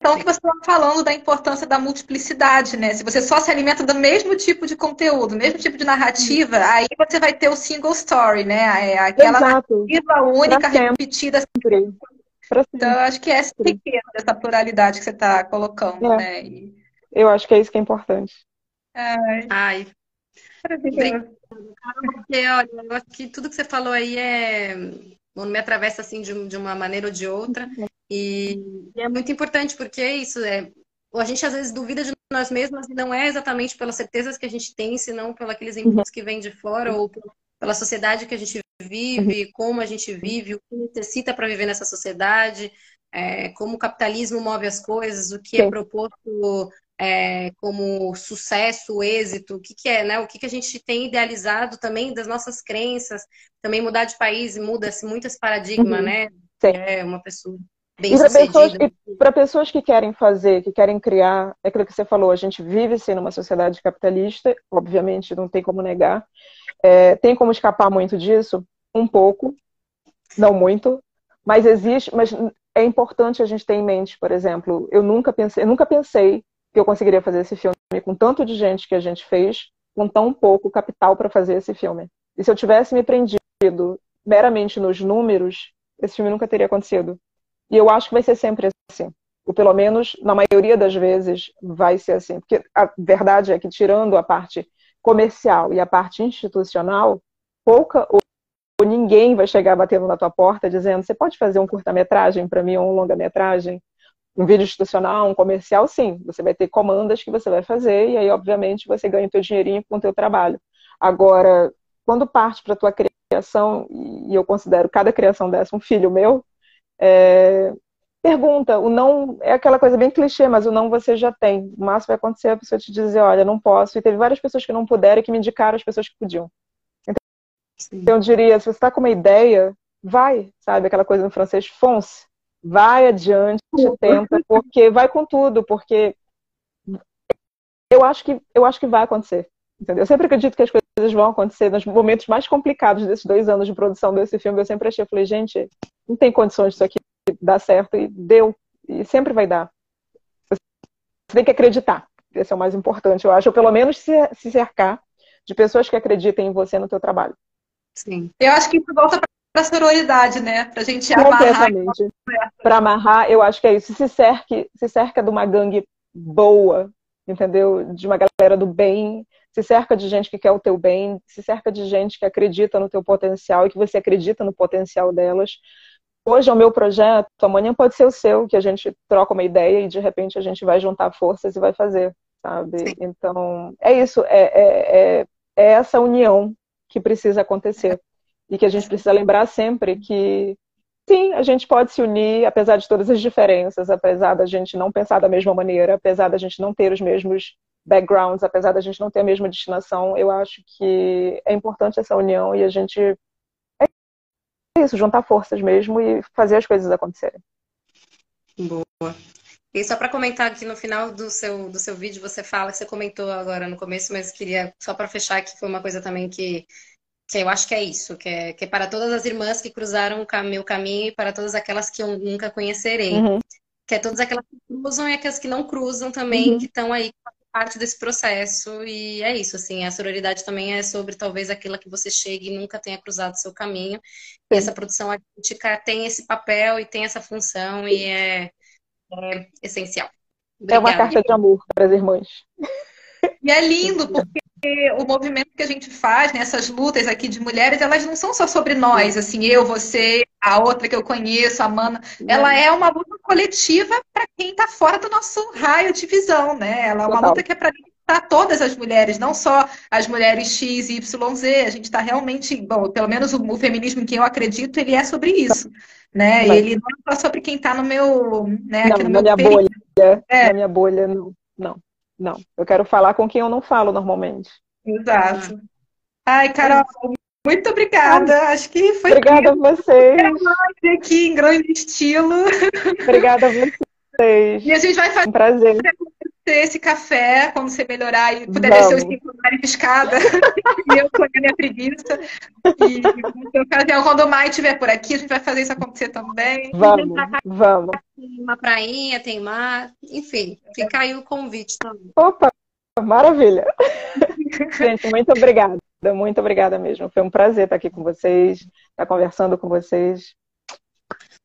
então, o que você estava falando da importância da multiplicidade, né? Se você só se alimenta do mesmo tipo de conteúdo, mesmo tipo de narrativa, aí você vai ter o single story, né? É aquela Exato. narrativa única, repetida. Sempre. Então, eu acho que essa é riqueza dessa pluralidade que você está colocando, é. né? E... Eu acho que é isso que é importante. Ai. Ai. Porque, olha, eu acho que tudo que você falou aí é me atravessa assim de, de uma maneira ou de outra. E, e, é muito importante porque é isso é a gente às vezes duvida de nós mesmos e não é exatamente pelas certezas que a gente tem, senão pelos aqueles uhum. inputs que vêm de fora ou pela sociedade que a gente vive, uhum. como a gente vive, o que necessita para viver nessa sociedade, é, como o capitalismo move as coisas, o que é proposto é, como sucesso, êxito, o que, que é, né? O que, que a gente tem idealizado também das nossas crenças, também mudar de país muda-se muito esse paradigma, uhum. né? Sim. É uma pessoa bem e para pessoas, pessoas que querem fazer, que querem criar, é aquilo que você falou, a gente vive sim numa sociedade capitalista, obviamente não tem como negar. É, tem como escapar muito disso? Um pouco, não muito, mas existe, mas é importante a gente ter em mente, por exemplo, eu nunca pensei, eu nunca pensei que eu conseguiria fazer esse filme com tanto de gente que a gente fez, com tão pouco capital para fazer esse filme. E se eu tivesse me prendido meramente nos números, esse filme nunca teria acontecido. E eu acho que vai ser sempre assim. Ou pelo menos, na maioria das vezes, vai ser assim. Porque a verdade é que, tirando a parte comercial e a parte institucional, pouca ou ninguém vai chegar batendo na tua porta dizendo: você pode fazer um curta-metragem para mim ou um longa-metragem? Um vídeo institucional, um comercial, sim. Você vai ter comandas que você vai fazer e aí, obviamente, você ganha o teu dinheirinho com o teu trabalho. Agora, quando parte para a tua criação, e eu considero cada criação dessa um filho meu, é, pergunta, o não é aquela coisa bem clichê, mas o não você já tem. O máximo vai acontecer a pessoa te dizer, olha, não posso. E teve várias pessoas que não puderam e que me indicaram as pessoas que podiam. Então, eu diria, se você está com uma ideia, vai, sabe? Aquela coisa no francês, fonce. Vai adiante, tenta, porque vai com tudo, porque eu acho que eu acho que vai acontecer. Entendeu? Eu sempre acredito que as coisas vão acontecer nos momentos mais complicados desses dois anos de produção desse filme. Eu sempre achei, eu falei, gente, não tem condições disso aqui dar certo. E deu. E sempre vai dar. Você tem que acreditar. Esse é o mais importante, eu acho. Ou pelo menos se, se cercar de pessoas que acreditem em você no teu trabalho. Sim. Eu acho que isso volta para a sororidade, né? Para a gente amarrar. Para amarrar, eu acho que é isso. Se cerque, se cerca de uma gangue boa, entendeu? De uma galera do bem, se cerca de gente que quer o teu bem, se cerca de gente que acredita no teu potencial e que você acredita no potencial delas. Hoje é o meu projeto, amanhã pode ser o seu, que a gente troca uma ideia e de repente a gente vai juntar forças e vai fazer, sabe? Sim. Então, é isso, é, é, é, é essa união que precisa acontecer. E que a gente precisa lembrar sempre que, sim, a gente pode se unir, apesar de todas as diferenças, apesar da gente não pensar da mesma maneira, apesar da gente não ter os mesmos backgrounds, apesar da gente não ter a mesma destinação, eu acho que é importante essa união e a gente. Isso, juntar forças mesmo e fazer as coisas acontecerem. Boa. E só para comentar aqui no final do seu, do seu vídeo, você fala, que você comentou agora no começo, mas queria só para fechar que foi uma coisa também que, que eu acho que é isso, que é, que é para todas as irmãs que cruzaram o meu caminho e para todas aquelas que eu nunca conhecerei. Uhum. Que é todas aquelas que cruzam e aquelas que não cruzam também, uhum. que estão aí parte desse processo e é isso, assim, a sororidade também é sobre talvez aquela que você chegue e nunca tenha cruzado seu caminho. E essa produção artística tem esse papel e tem essa função e é é essencial. Obrigada. É uma carta de amor para as irmãs. E é lindo, porque o movimento que a gente faz, nessas né, lutas aqui de mulheres, elas não são só sobre nós, assim, eu, você, a outra que eu conheço, a Mana. Ela é uma luta coletiva para quem está fora do nosso raio de visão, né? Ela é uma Total. luta que é para todas as mulheres, não só as mulheres X, Y, Z. A gente está realmente, bom, pelo menos o, o, feminismo em que eu acredito, ele é sobre isso né? Mas... Ele não é só sobre quem está no meu, né, não, no meu minha bolha, é. na minha bolha, não, não, não. Eu quero falar com quem eu não falo normalmente. Exato. Ai, Carol, muito obrigada. Acho que foi. Obrigada a vocês. Aqui em grande estilo. Obrigada a vocês. E a gente vai fazer um prazer esse café quando você melhorar e puder Vamos. descer os cinco andares de escada. [LAUGHS] e eu com a minha preguiça. E ocasião, quando o Mai estiver por aqui, a gente vai fazer isso acontecer também. Vamos, vamos. Tem uma prainha, tem mar, enfim, fica aí o convite também. Opa, maravilha. [LAUGHS] gente, muito obrigada. Muito obrigada mesmo. Foi um prazer estar aqui com vocês, estar conversando com vocês.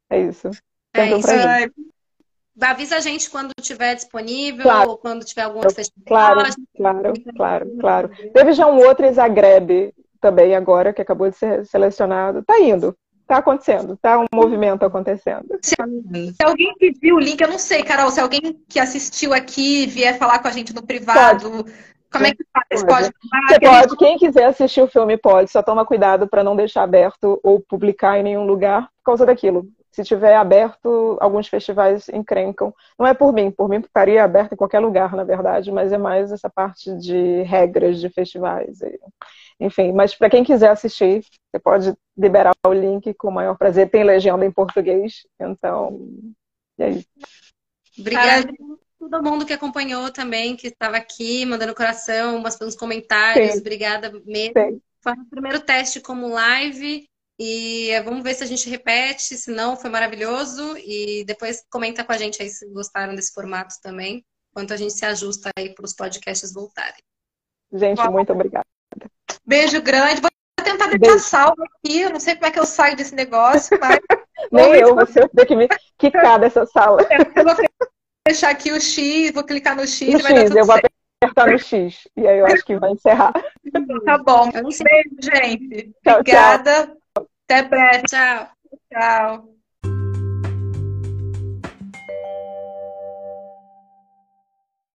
É isso. é isso. prazer. Avisa a gente quando estiver disponível claro. ou quando tiver algum outro festival. Claro, claro, claro, claro. Teve já um outro em Zagreb também agora, que acabou de ser selecionado. Tá indo. Tá acontecendo, tá um movimento acontecendo. Se, se, alguém pediu o link, eu não sei, Carol, se alguém que assistiu aqui vier falar com a gente no privado, pode. Como é que faz? Pode? pode Você pode, quem quiser assistir o filme pode, só toma cuidado para não deixar aberto ou publicar em nenhum lugar por causa daquilo se tiver aberto, alguns festivais encrencam. Não é por mim, por mim estaria aberto em qualquer lugar, na verdade, mas é mais essa parte de regras de festivais. Enfim, mas para quem quiser assistir, você pode liberar o link com o maior prazer. Tem legenda em português, então. é isso. Obrigada a todo mundo que acompanhou também, que estava aqui, mandando coração, uns comentários. Sim. Obrigada mesmo. Sim. Foi o primeiro teste como live. E vamos ver se a gente repete, se não, foi maravilhoso. E depois comenta com a gente aí se gostaram desse formato também, enquanto a gente se ajusta aí para os podcasts voltarem. Gente, Bom, muito obrigada. Beijo grande. Vou tentar deixar salvo aqui, eu não sei como é que eu saio desse negócio, mas [LAUGHS] Nem eu, você ter que me quicar dessa sala. Eu vou fechar aqui o X, vou clicar no X no e vai X, dar tudo eu certo. vou apertar no X. E aí eu acho que vai encerrar. [LAUGHS] Tá bom. Um beijo, gente. Obrigada. Até breve. Tchau. Tchau.